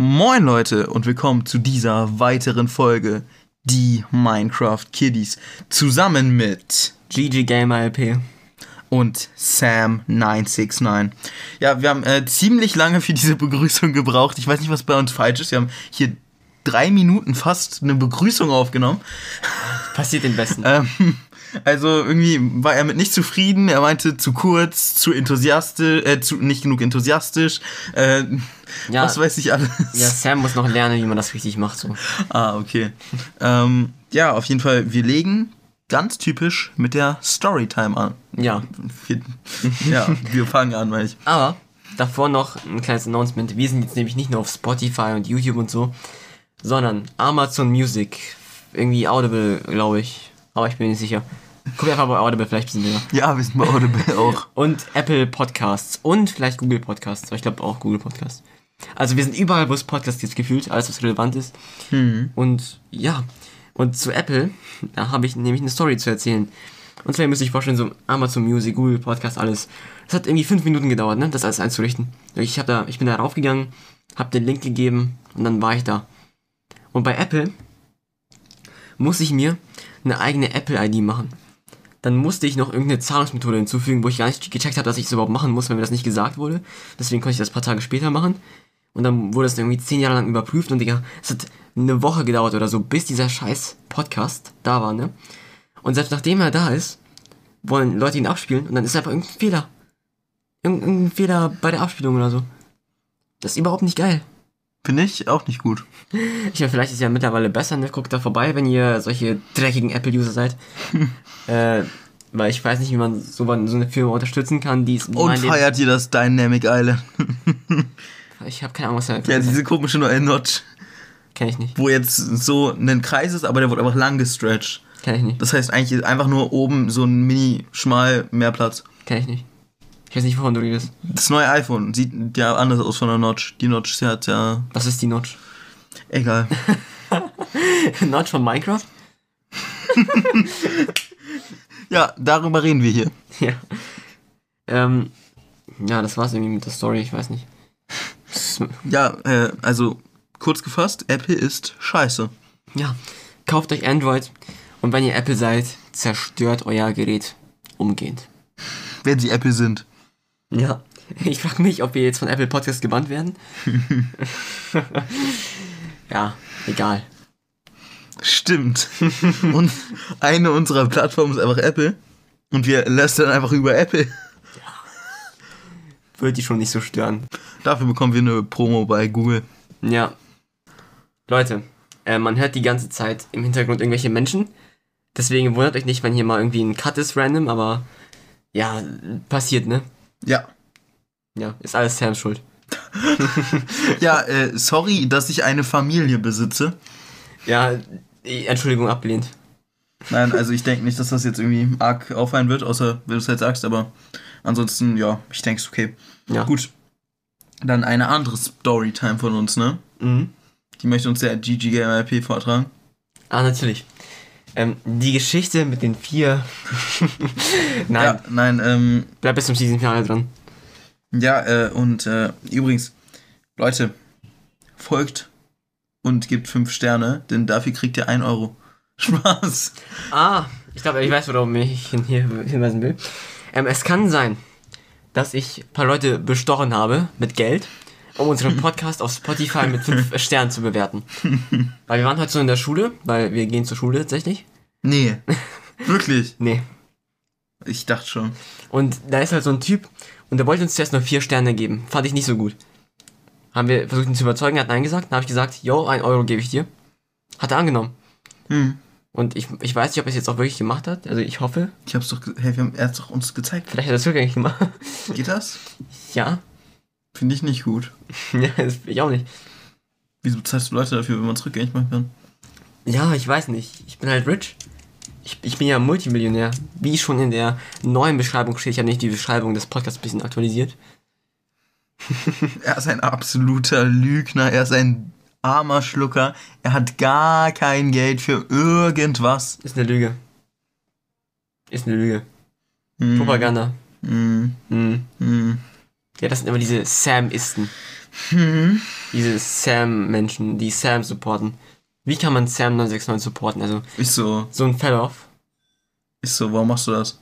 Moin Leute und willkommen zu dieser weiteren Folge, die Minecraft Kiddies, zusammen mit GG Gamer LP. und Sam969. Ja, wir haben äh, ziemlich lange für diese Begrüßung gebraucht. Ich weiß nicht, was bei uns falsch ist. Wir haben hier drei Minuten fast eine Begrüßung aufgenommen. Passiert den Besten. Ähm, also irgendwie war er mit nicht zufrieden. Er meinte zu kurz, zu enthusiastisch, äh, zu, nicht genug enthusiastisch. Äh, Ja. Was weiß ich alles. ja, Sam muss noch lernen, wie man das richtig macht. So. Ah, okay. ähm, ja, auf jeden Fall, wir legen ganz typisch mit der Storytime an. Ja. Wir, ja, wir fangen an, meine ich. Aber davor noch ein kleines Announcement. Wir sind jetzt nämlich nicht nur auf Spotify und YouTube und so, sondern Amazon Music. Irgendwie Audible, glaube ich. Aber ich bin nicht sicher. Guck einfach bei Audible, vielleicht sind wir da. Ja, wir sind bei Audible auch. Und Apple Podcasts und vielleicht Google Podcasts. Aber ich glaube auch Google Podcasts. Also wir sind überall, wo es Podcasts gibt, gefühlt, alles was relevant ist. Und ja, und zu Apple, da habe ich nämlich eine Story zu erzählen. Und zwar ihr müsst euch vorstellen, so Amazon Music, Google Podcast, alles. Das hat irgendwie fünf Minuten gedauert, ne, das alles einzurichten. Ich, hab da, ich bin da raufgegangen, habe den Link gegeben und dann war ich da. Und bei Apple muss ich mir eine eigene Apple-ID machen. Dann musste ich noch irgendeine Zahlungsmethode hinzufügen, wo ich gar nicht gecheckt habe, dass ich es überhaupt machen muss, weil mir das nicht gesagt wurde. Deswegen konnte ich das ein paar Tage später machen. Und dann wurde es irgendwie zehn Jahre lang überprüft und es hat eine Woche gedauert oder so, bis dieser scheiß Podcast da war, ne? Und selbst nachdem er da ist, wollen Leute ihn abspielen und dann ist einfach irgendein Fehler. Irgend- Irgendein Fehler bei der Abspielung oder so. Das ist überhaupt nicht geil. Finde ich auch nicht gut. Ich meine, vielleicht ist ja mittlerweile besser, ne? Guckt da vorbei, wenn ihr solche dreckigen Apple-User seid. äh, weil ich weiß nicht, wie man so, so eine Firma unterstützen kann, die es Und mein Leben- feiert ihr das Dynamic Island? Ich habe keine Ahnung, was da ja, diese komische neue Notch, Kenn ich nicht. wo jetzt so ein Kreis ist, aber der wird einfach lang gestretcht. Kenn ich nicht. Das heißt eigentlich einfach nur oben so ein mini schmal mehr Platz. Kenn ich nicht. Ich weiß nicht, wovon du redest. Das neue iPhone sieht ja anders aus von der Notch. Die Notch die hat ja Was ist die Notch? egal. Notch von Minecraft? Ja, darüber reden wir hier. Ja. Ähm, ja, das war's irgendwie mit der Story, ich weiß nicht. Ja, äh, also kurz gefasst, Apple ist scheiße. Ja, kauft euch Android und wenn ihr Apple seid, zerstört euer Gerät umgehend. Wenn sie Apple sind. Ja. Ich frage mich, ob wir jetzt von Apple Podcast gebannt werden. ja, egal. Stimmt. Und eine unserer Plattformen ist einfach Apple. Und wir lästern einfach über Apple. Wird die schon nicht so stören. Dafür bekommen wir eine Promo bei Google. Ja. Leute, äh, man hört die ganze Zeit im Hintergrund irgendwelche Menschen. Deswegen wundert euch nicht, wenn hier mal irgendwie ein Cut ist random, aber ja, passiert, ne? Ja. Ja, ist alles Sams Schuld. Ja, äh, sorry, dass ich eine Familie besitze. Ja, die Entschuldigung abgelehnt. Nein, also ich denke nicht, dass das jetzt irgendwie arg auffallen wird, außer wenn du es halt sagst, aber ansonsten, ja, ich denke es okay. Ja. Gut. Dann eine andere Storytime von uns, ne? Mhm. Die möchte uns der GG Gamer LP vortragen. Ah, natürlich. Ähm, die Geschichte mit den vier. Nein, Ja, nein, ähm, bleib bis zum Season-Finale dran. Ja, äh, und äh, übrigens, Leute, folgt und gebt 5 Sterne, denn dafür kriegt ihr 1 Euro. Spaß. Ah, ich glaube, ich weiß, worauf ich hier hinweisen will. Ähm, es kann sein, dass ich ein paar Leute bestochen habe mit Geld, um unseren Podcast auf Spotify mit 5 Sternen zu bewerten. Weil wir waren heute so in der Schule, weil wir gehen zur Schule tatsächlich. Nee, wirklich. Nee. Ich dachte schon. Und da ist halt so ein Typ und der wollte uns zuerst nur 4 Sterne geben. Fand ich nicht so gut. Haben wir versucht ihn zu überzeugen, er hat Nein gesagt. Dann habe ich gesagt, yo, 1 Euro gebe ich dir. Hat er angenommen. Hm. Und ich, ich weiß nicht, ob er es jetzt auch wirklich gemacht hat. Also ich hoffe. Ich hab's doch, hey, wir haben erst doch uns gezeigt. Vielleicht hat er es rückgängig gemacht. Geht das? ja. Finde ich nicht gut. ja, das will ich auch nicht. Wieso zahlst du Leute dafür, wenn man es rückgängig machen kann? Ja, ich weiß nicht. Ich bin halt rich. Ich, ich bin ja Multimillionär. Wie schon in der neuen Beschreibung steht. Ich habe nicht die Beschreibung des Podcasts ein bisschen aktualisiert. Er ist ein absoluter Lügner, er ist ein armer Schlucker, er hat gar kein Geld für irgendwas. Ist eine Lüge. Ist eine Lüge. Hm, Propaganda. hm, Hm. Ja, das sind immer diese Sam-Isten. Diese Sam-Menschen, die Sam supporten. Wie kann man Sam 969 supporten? Also, Ist so, so ein Fell-Off. ist so, warum machst du das?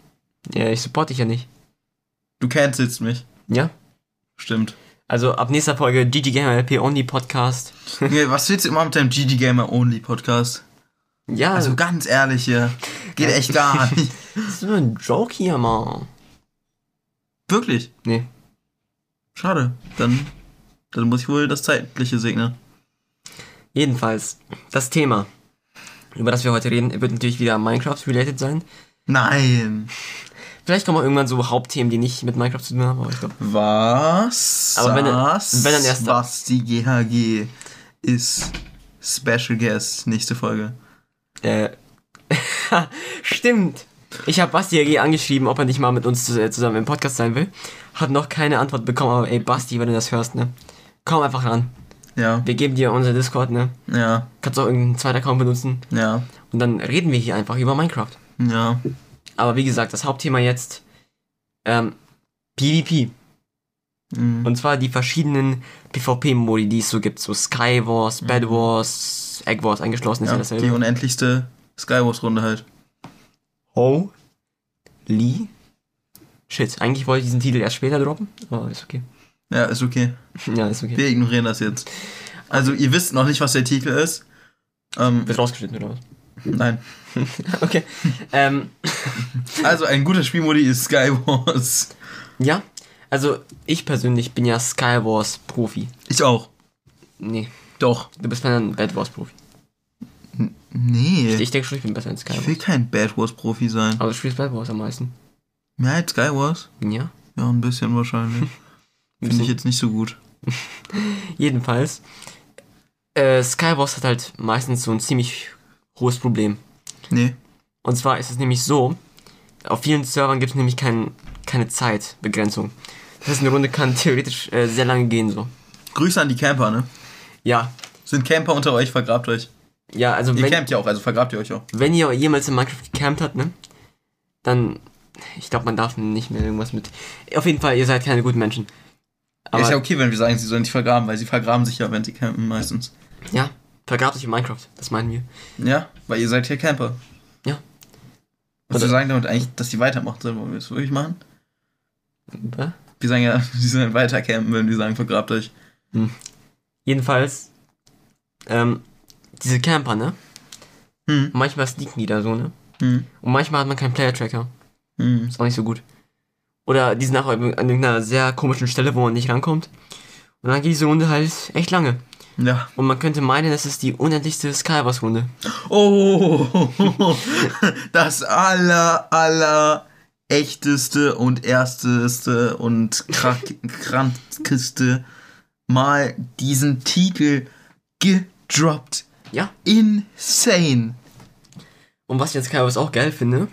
Ja, ich supporte dich ja nicht. Du cancelst mich. Ja? Stimmt. Also, ab nächster Folge GG Gamer LP Only Podcast. Nee, was willst du immer mit deinem GG Gamer Only Podcast? Ja, Also also, ganz ehrlich hier. Geht echt gar nicht. das ist nur ein Joke hier, Mann. Wirklich. Nee. Schade. Dann, dann muss ich wohl das Zeitliche segnen. Jedenfalls, das Thema, über das wir heute reden, wird natürlich wieder Minecraft-related sein. Nein. Vielleicht kommen auch irgendwann so Hauptthemen, die nicht mit Minecraft zu tun haben, aber ich glaube. Was? Aber wenn- wenn dann erst- Was die GHG ist Special Guest nächste Folge. Äh, stimmt. Ich habe Basti AG angeschrieben, ob er nicht mal mit uns zus- zusammen im Podcast sein will. Hat noch keine Antwort bekommen, aber ey, Basti, wenn du das hörst, ne? Komm einfach ran. Ja, Wir geben dir unser Discord, ne? ja, Kannst auch irgendeinen zweiten Account benutzen. ja, Und dann reden wir hier einfach über Minecraft. ja. Aber wie gesagt, das Hauptthema jetzt, ähm, PvP. Mhm. Und zwar die verschiedenen PvP-Modi, die es so gibt. So Skywars, Bed Wars, Egg Wars eingeschlossen ist ja, ja die dasselbe. unendlichste Skywars-Runde halt. Ho. Shit, eigentlich wollte ich diesen Titel erst später droppen, aber ist okay. Ja, ist okay. Ja, ist okay. Wir ignorieren das jetzt. Also, ihr wisst noch nicht, was der Titel ist. Ähm, Wird rausgeschnitten oder was? nein. Okay. ähm, Also, ein guter Spielmodi ist Skywars. ja, also ich persönlich bin ja Skywars Profi. Ich auch. Nee, Doch. du bist dann Bad Wars Profi. Nee. Ich denke schon, ich bin besser in Ich will Skywars. kein Bad Wars Profi sein. Aber du spielst Bad Wars am meisten. Mehr als Skywars? Ja. Ja, ein bisschen wahrscheinlich. Finde ich jetzt nicht so gut. Jedenfalls, äh, Skywars hat halt meistens so ein ziemlich hohes Problem. Nee. Und zwar ist es nämlich so, auf vielen Servern gibt es nämlich kein, keine Zeitbegrenzung. Das heißt, eine Runde kann theoretisch äh, sehr lange gehen so. Grüße an die Camper, ne? Ja, Sind Camper unter euch, vergrabt euch. ja, also Ihr wenn, campt ja auch, also vergrabt ihr euch auch. wenn ihr jemals in Minecraft gecampt habt, ne, dann, ich glaube, man darf nicht mehr irgendwas mit. Auf jeden Fall, ihr seid keine guten Menschen. Aber ist ja okay, wenn wir sagen, sie sollen nicht vergraben, weil sie vergraben sich ja, wenn sie campen meistens. ja, vergrabt euch in Minecraft, das meinen wir. Ja, weil ihr seid ja Camper. Ja. Was wir sagen damit eigentlich, dass sie weitermachen sollen, wollen wir das wirklich machen? Was? Wir sagen ja, sie sollen weiter campen, wenn wir sagen, vergrabt euch. Jedenfalls, ähm, diese Camper, ne? Hm. Manchmal sneaken die da so, ne? Hm. Und manchmal hat man keinen Player-Tracker. Hm. Ist auch nicht so gut. Oder die sind auch an irgendeiner sehr komischen Stelle, wo man nicht rankommt. Und dann geht diese Runde halt echt lange. Ja. Und man könnte meinen, das ist die unendlichste Skywars-Runde. Oh, das aller, aller echteste und ersteste und krank- krankeste Mal diesen Titel gedroppt. Ja. Insane. Und was ich an Skywars auch geil finde,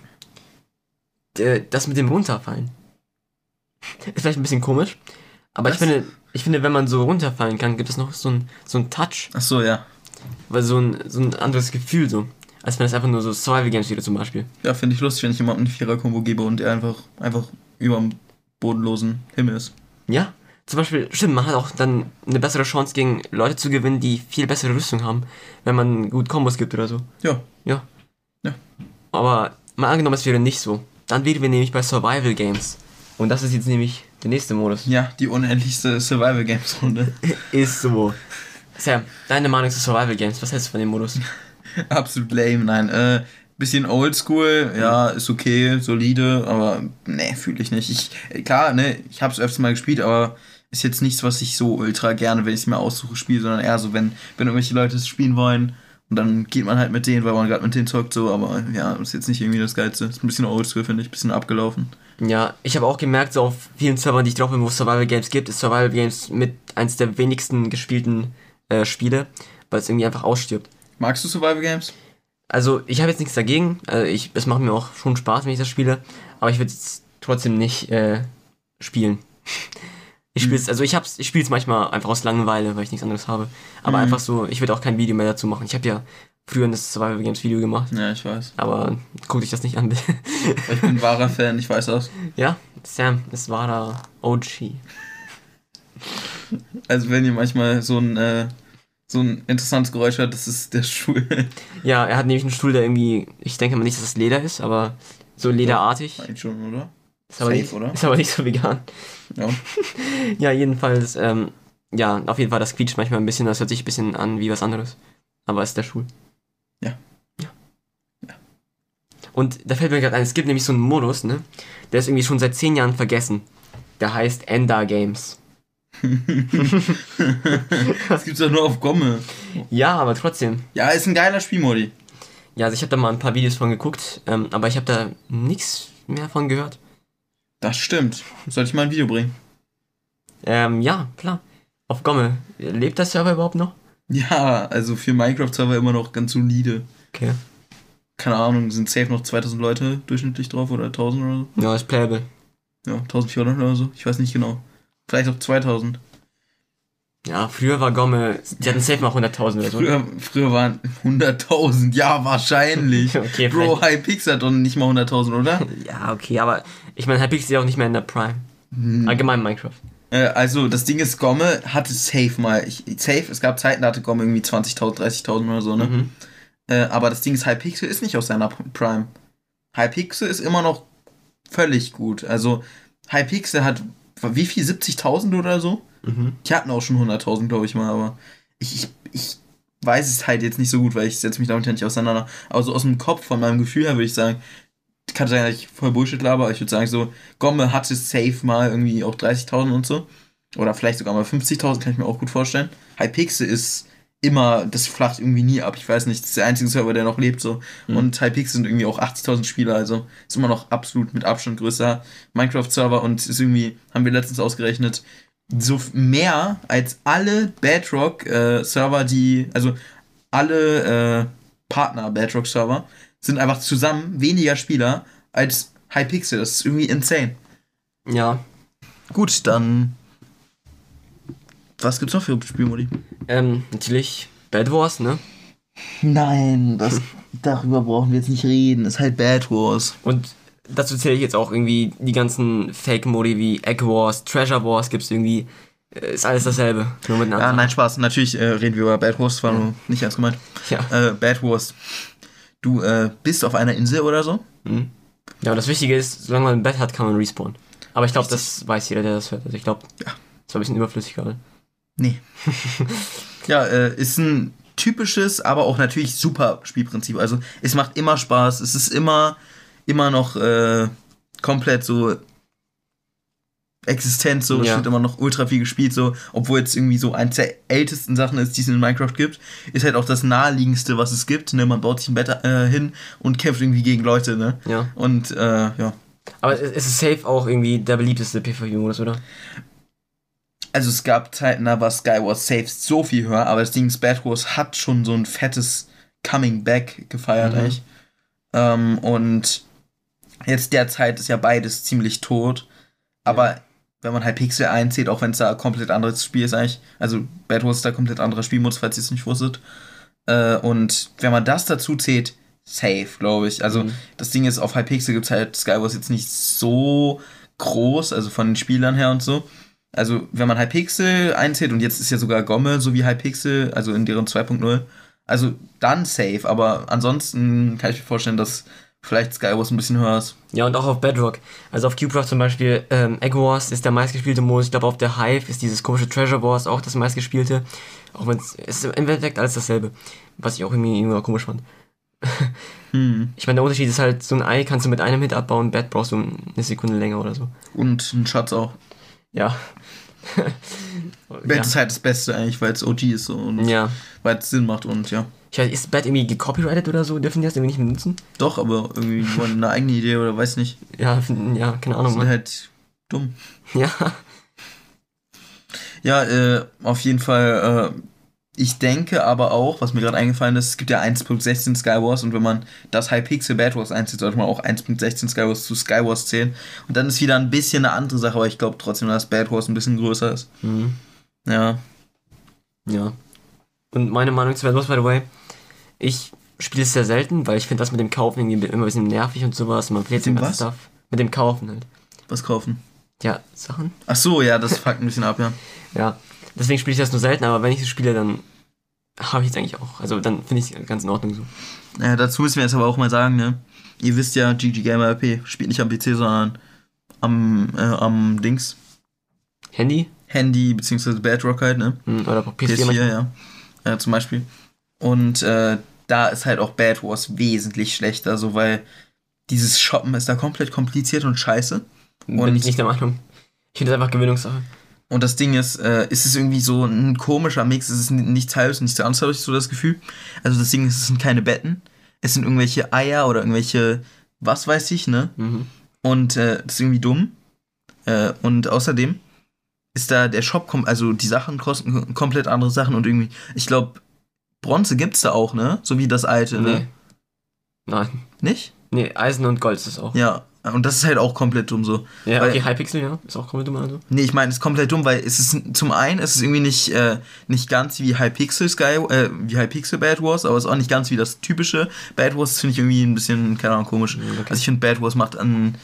das mit dem Runterfallen. Ist vielleicht ein bisschen komisch, aber ich finde, ich finde, wenn man so runterfallen kann, gibt es noch so ein, so ein Touch, Ach so, ja. weil so ein, so ein anderes Gefühl so. Als wenn es einfach nur so Survival Games wäre zum Beispiel. Ja, finde ich lustig, wenn ich jemandem eine Vierer-Kombo gebe und er einfach, einfach über dem bodenlosen Himmel ist. Ja, zum Beispiel, stimmt, man hat auch dann eine bessere Chance gegen Leute zu gewinnen, die viel bessere Rüstung haben, wenn man gut Kombos gibt oder so. Ja. Ja. Ja. Aber mal angenommen, es wäre nicht so. Dann wären wir nämlich bei Survival Games. Und das ist jetzt nämlich der nächste Modus. Ja, die unendlichste Survival-Games-Runde. Ist so. Sam, deine Meinung zu Survival Games, was hältst du von dem Modus? Absolut lame, nein. Äh, bisschen oldschool, ja, ist okay, solide, aber nee, fühle ich nicht. Ich, äh, klar, ne, ich hab's öfters mal gespielt, aber ist jetzt nichts, was ich so ultra gerne, wenn ich es mir aussuche, spiele, sondern eher so, wenn, wenn irgendwelche Leute es spielen wollen und dann geht man halt mit denen, weil man gerade mit denen zockt, so, aber ja, ist jetzt nicht irgendwie das Geilste. Ist ein bisschen oldschool, finde ich, bisschen abgelaufen. Ja, ich habe auch gemerkt, so auf vielen Servern, die ich drauf bin, wo es Survival Games gibt, ist Survival Games mit eins der wenigsten gespielten äh, Spiele, weil es irgendwie einfach ausstirbt. Magst du Survival Games? Also, ich habe jetzt nichts dagegen. Also ich, es macht mir auch schon Spaß, wenn ich das spiele. Aber ich würde es trotzdem nicht äh, spielen. Ich spiele also ich hab's, ich spiele es manchmal einfach aus Langeweile, weil ich nichts anderes habe. Aber Mhm. einfach so, ich würde auch kein Video mehr dazu machen. Ich habe ja früher ein Survival Games Video gemacht, Ja, ich weiß. aber guck dich das nicht an. Ich bin ein wahrer Fan, ich weiß das. ja, Sam, war da OG. Also wenn ihr manchmal so ein, äh, so ein interessantes Geräusch hört, das ist der Stuhl. Ja, er hat nämlich einen Stuhl, der irgendwie, ich denke mal nicht, dass es Leder ist, aber so lederartig. Eigentlich schon, oder? Ist aber, Safe, nicht, oder? ist aber nicht so vegan. Ja. Ja, jedenfalls, ähm, ja, auf jeden Fall, das quietscht manchmal ein bisschen, das hört sich ein bisschen an wie was anderes. Aber es ist der Stuhl. Ja. Ja. Und da fällt mir gerade ein, es gibt nämlich so einen Modus, ne? Der ist irgendwie schon seit zehn Jahren vergessen. Der heißt Ender Games. Das gibt's doch nur auf Gomme. Ja, aber trotzdem. Ja, ist ein geiler Spielmodi. Ja, also ich habe da mal ein paar Videos von geguckt, ähm, aber ich habe da nichts mehr von gehört. Das stimmt. Sollte ich mal ein Video bringen? Ähm, ja, klar. Auf Gomme. Lebt der Server überhaupt noch? Ja, also für Minecraft-Server immer noch ganz solide. Okay. Keine Ahnung, sind safe noch 2000 Leute durchschnittlich drauf oder 1000 oder so. Ja, ist playable. Ja, 1400 oder so. Ich weiß nicht genau. Vielleicht auch 2000. Ja, früher war Gomme, die hatten safe mal 100.000 oder so. Früher, früher waren 100.000. Ja, wahrscheinlich. Okay, Bro, Hypix hat doch nicht mal 100.000, oder? Ja, okay, aber ich meine, Hypixel ist ja auch nicht mehr in der Prime. Allgemein Minecraft. Äh, also, das Ding ist, Gomme hatte safe mal. Ich, safe, es gab Zeiten, da hatte Gomme irgendwie 20.000, 30.000 oder so, ne? Mhm. Äh, aber das Ding ist, Hypixel ist nicht aus seiner Prime. Hypixel ist immer noch völlig gut. Also, Hypixel hat, wie viel? 70.000 oder so? Mhm. Die hatten auch schon 100.000, glaube ich mal, aber ich, ich, ich weiß es halt jetzt nicht so gut, weil ich setze mich damit ja nicht auseinander. Aber so aus dem Kopf, von meinem Gefühl her, würde ich sagen, kann sein, dass ich voll Bullshit laber, aber ich würde sagen, so, Gomme hatte safe mal irgendwie auch 30.000 und so. Oder vielleicht sogar mal 50.000, kann ich mir auch gut vorstellen. Hypixel ist immer, das flacht irgendwie nie ab. Ich weiß nicht, das ist der einzige Server, der noch lebt, so. Mhm. Und Hypixel sind irgendwie auch 80.000 Spieler, also ist immer noch absolut mit Abstand größer Minecraft-Server und ist irgendwie, haben wir letztens ausgerechnet, so mehr als alle Bedrock-Server, die, also alle äh, Partner Bedrock-Server sind einfach zusammen weniger Spieler als Hypixel. Das ist irgendwie insane. Ja. Gut, dann. Was gibt's noch für Spielmodi? Ähm, natürlich Bad Wars, ne? Nein, das, darüber brauchen wir jetzt nicht reden. Ist halt Bad Wars. Und dazu zähle ich jetzt auch irgendwie die ganzen Fake-Modi wie Egg Wars, Treasure Wars gibt's irgendwie. Äh, Ist alles dasselbe. Nur mit Ja, nein, Spaß. Natürlich äh, reden wir über Bad Wars, war nur nicht ernst gemeint. Ja. Äh, Bad Wars. Du äh, bist auf einer Insel oder so? Mhm. Ja, und das Wichtige ist, solange man ein Bett hat, kann man respawnen. Aber ich glaube, das weiß jeder, der das hört. Also ich glaube, Ja. das war ein bisschen überflüssig gerade. Nee. ja, äh, ist ein typisches, aber auch natürlich super Spielprinzip. Also es macht immer Spaß. Es ist immer, immer noch äh, komplett so existent, so es Ja. wird immer noch ultra viel gespielt, so, obwohl jetzt irgendwie so eins der ältesten Sachen ist, die es in Minecraft gibt, ist halt auch das naheliegendste, was es gibt. Ne? Man baut sich ein Bett äh, hin und kämpft irgendwie gegen Leute, ne? Ja. Und äh, ja. Aber es es ist safe auch irgendwie der beliebteste PvP-Modus, oder? Also es gab Zeiten, da war Skywars safe so viel höher, aber das Ding ist, Bad Wars hat schon so ein fettes Coming Back gefeiert Mhm. eigentlich. Ähm, und jetzt derzeit ist ja beides ziemlich tot. Aber wenn man halt Pixel einzählt, auch wenn es da ein komplett anderes Spiel ist eigentlich, also Bad Wars ist da komplett anderer Spielmodus, falls ihr es nicht wusstet. Äh, und wenn man das dazu zählt, safe, glaube ich. Also Mhm. das Ding ist, auf Hypixel gibt es halt Skywars jetzt nicht so groß, also von den Spielern her und so. Also, wenn man Hypixel einzählt und jetzt ist ja sogar Gomme so wie Hypixel, also in deren 2.0, also dann safe, aber ansonsten kann ich mir vorstellen, dass vielleicht Skywars ein bisschen höher ist. Ja, und auch auf Bedrock. Also auf Cubecraft zum Beispiel, ähm, Egg Wars ist der meistgespielte Modus. Ich glaube, auf der Hive ist dieses komische Treasure Wars auch das meistgespielte. Auch wenn es ist im Endeffekt alles dasselbe. Was ich auch irgendwie immer komisch fand. Hm. Ich meine, der Unterschied ist halt, so ein Ei kannst du mit einem Hit abbauen, Bad brauchst du eine Sekunde länger oder so. Und ein Schatz auch. Ja. Bad ja. ist halt das Beste eigentlich, weil es OG ist so und ja. weil es Sinn macht und ja. Ich weiß, ist Bad irgendwie gecopyrighted oder so? Dürfen die das irgendwie nicht benutzen? Doch, aber irgendwie wollen eine eigene Idee oder weiß nicht. Ja, ja, keine Ahnung. Sind Mann. halt dumm. Ja. Ja, äh, auf jeden Fall, äh, ich denke aber auch, was mir gerade eingefallen ist, es gibt ja 1.16 Skywars und wenn man das Hypixel Bad Wars einzieht, sollte man auch 1.16 Skywars zu Skywars zählen. Und dann ist wieder ein bisschen eine andere Sache, aber ich glaube trotzdem, dass Bad Wars ein bisschen größer ist. Mhm. Ja. Ja. Und meine Meinung zu Bad Wars, by the way, ich spiele es sehr selten, weil ich finde das mit dem Kaufen irgendwie immer ein bisschen nervig und sowas. Man verliert den ganzen was? Stuff. Mit dem Kaufen halt. Was kaufen? Ja, Sachen. Ach so, ja, das fuckt ein bisschen ab, ja. Ja. Deswegen spiele ich das nur selten, aber wenn ich es spiele, dann habe ich es eigentlich auch. Also dann finde ich es ganz in Ordnung so. Ja, dazu müssen wir jetzt aber auch mal sagen, ne? Ihr wisst ja, GG Gamer RP spielt nicht am PC, sondern am, äh, am Dings. Handy? Handy, beziehungsweise Bedrock halt, ne? Hm, Oder PS4, PS4, manchmal. ja. ja. Zum Beispiel. Und äh, da ist halt auch Bad Wars wesentlich schlechter, so weil dieses Shoppen ist da komplett kompliziert und scheiße. Bin Und- ich nicht der Meinung. Ich finde es einfach Gewöhnungssache. Und das Ding ist, äh, ist es irgendwie so ein komischer Mix. Es ist nichts halbes, nichts ganzes, habe ich so das Gefühl. Also das Ding ist, es sind keine Betten. Es sind irgendwelche Eier oder irgendwelche, was weiß ich, ne? Mhm. Und äh, das ist irgendwie dumm. Äh, und außerdem ist da der Shop, also die Sachen kosten komplett andere Sachen und irgendwie, ich glaube, Bronze gibt's da auch, ne? So wie das alte, Nee. ne? Nein. Nicht? Nee, Eisen und Gold ist es auch. Ja. Und das ist halt auch komplett dumm so. Ja, Weil- okay, Hypixel, ja. Ist auch komplett dumm, also. Nee, ich meine, es ist komplett dumm, weil es ist zum einen ist es irgendwie nicht, äh, nicht ganz wie Hypixel Sky, äh, wie Hypixel Bad Wars, aber es ist auch nicht ganz wie das typische Bad Wars. Das finde ich irgendwie ein bisschen, keine Ahnung, komisch. Mhm, okay. Also ich finde Bad Wars macht an.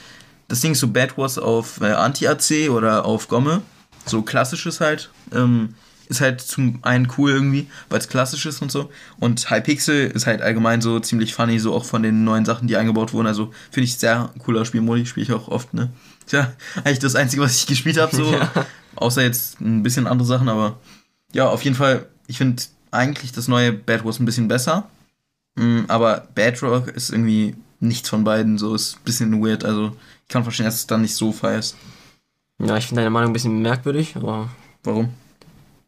Das Ding ist so Bad Wars auf äh, Anti-AC oder auf Gomme. So klassisches halt. Ähm, ist halt zum einen cool irgendwie, weil es klassisch ist und so. Und Hypixel ist halt allgemein so ziemlich funny, so auch von den neuen Sachen, die eingebaut wurden. Also finde ich sehr cooler Spielmodi, spiele ich auch oft, ne? Tja, eigentlich das Einzige, was ich gespielt habe, so. Ja. Außer jetzt ein bisschen andere Sachen, aber ja, auf jeden Fall, ich finde eigentlich das neue Bad Wars ein bisschen besser. Mm, Aber Bedrock ist irgendwie nichts von beiden, so ist ein bisschen weird. Also ich kann verstehen, dass es dann nicht so feierst. Ja, ich finde deine Meinung ein bisschen merkwürdig, aber. Warum?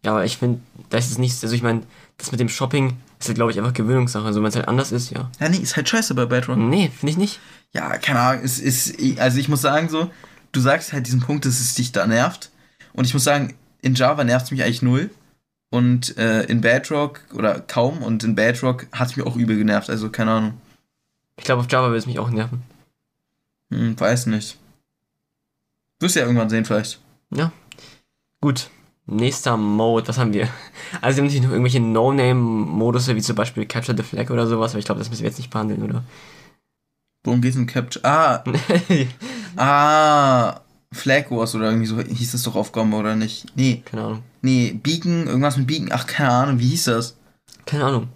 Ja, aber ich finde, das ist nichts. Also ich meine, das mit dem Shopping ist ja, glaube ich, einfach Gewöhnungssache. Also wenn es halt anders ist, ja. Ja, nee, ist halt scheiße bei Bedrock. Nee, finde ich nicht. Ja, keine Ahnung, es ist, also ich muss sagen so, du sagst halt diesen Punkt, dass es dich da nervt. Und ich muss sagen, in Java nervt es mich eigentlich null. Und äh, in Bedrock oder kaum und in Bedrock hat es mich auch übel genervt, also keine Ahnung. Ich glaube, auf Java würde es mich auch nerven. Hm, weiß nicht. Wirst ja irgendwann sehen vielleicht. Ja. Gut. Nächster Mode, was haben wir? Also wir haben natürlich noch irgendwelche No-Name-Modus, wie zum Beispiel Capture the Flag oder sowas, aber ich glaube, das müssen wir jetzt nicht behandeln, oder? Worum geht's in Capture? Ah, ah, Flag Wars oder irgendwie so hieß es doch auf Gomme, oder nicht? Nee, Keine Ahnung. nee, Beacon, irgendwas mit Beacon, ach, keine Ahnung, wie hieß das? Keine Ahnung.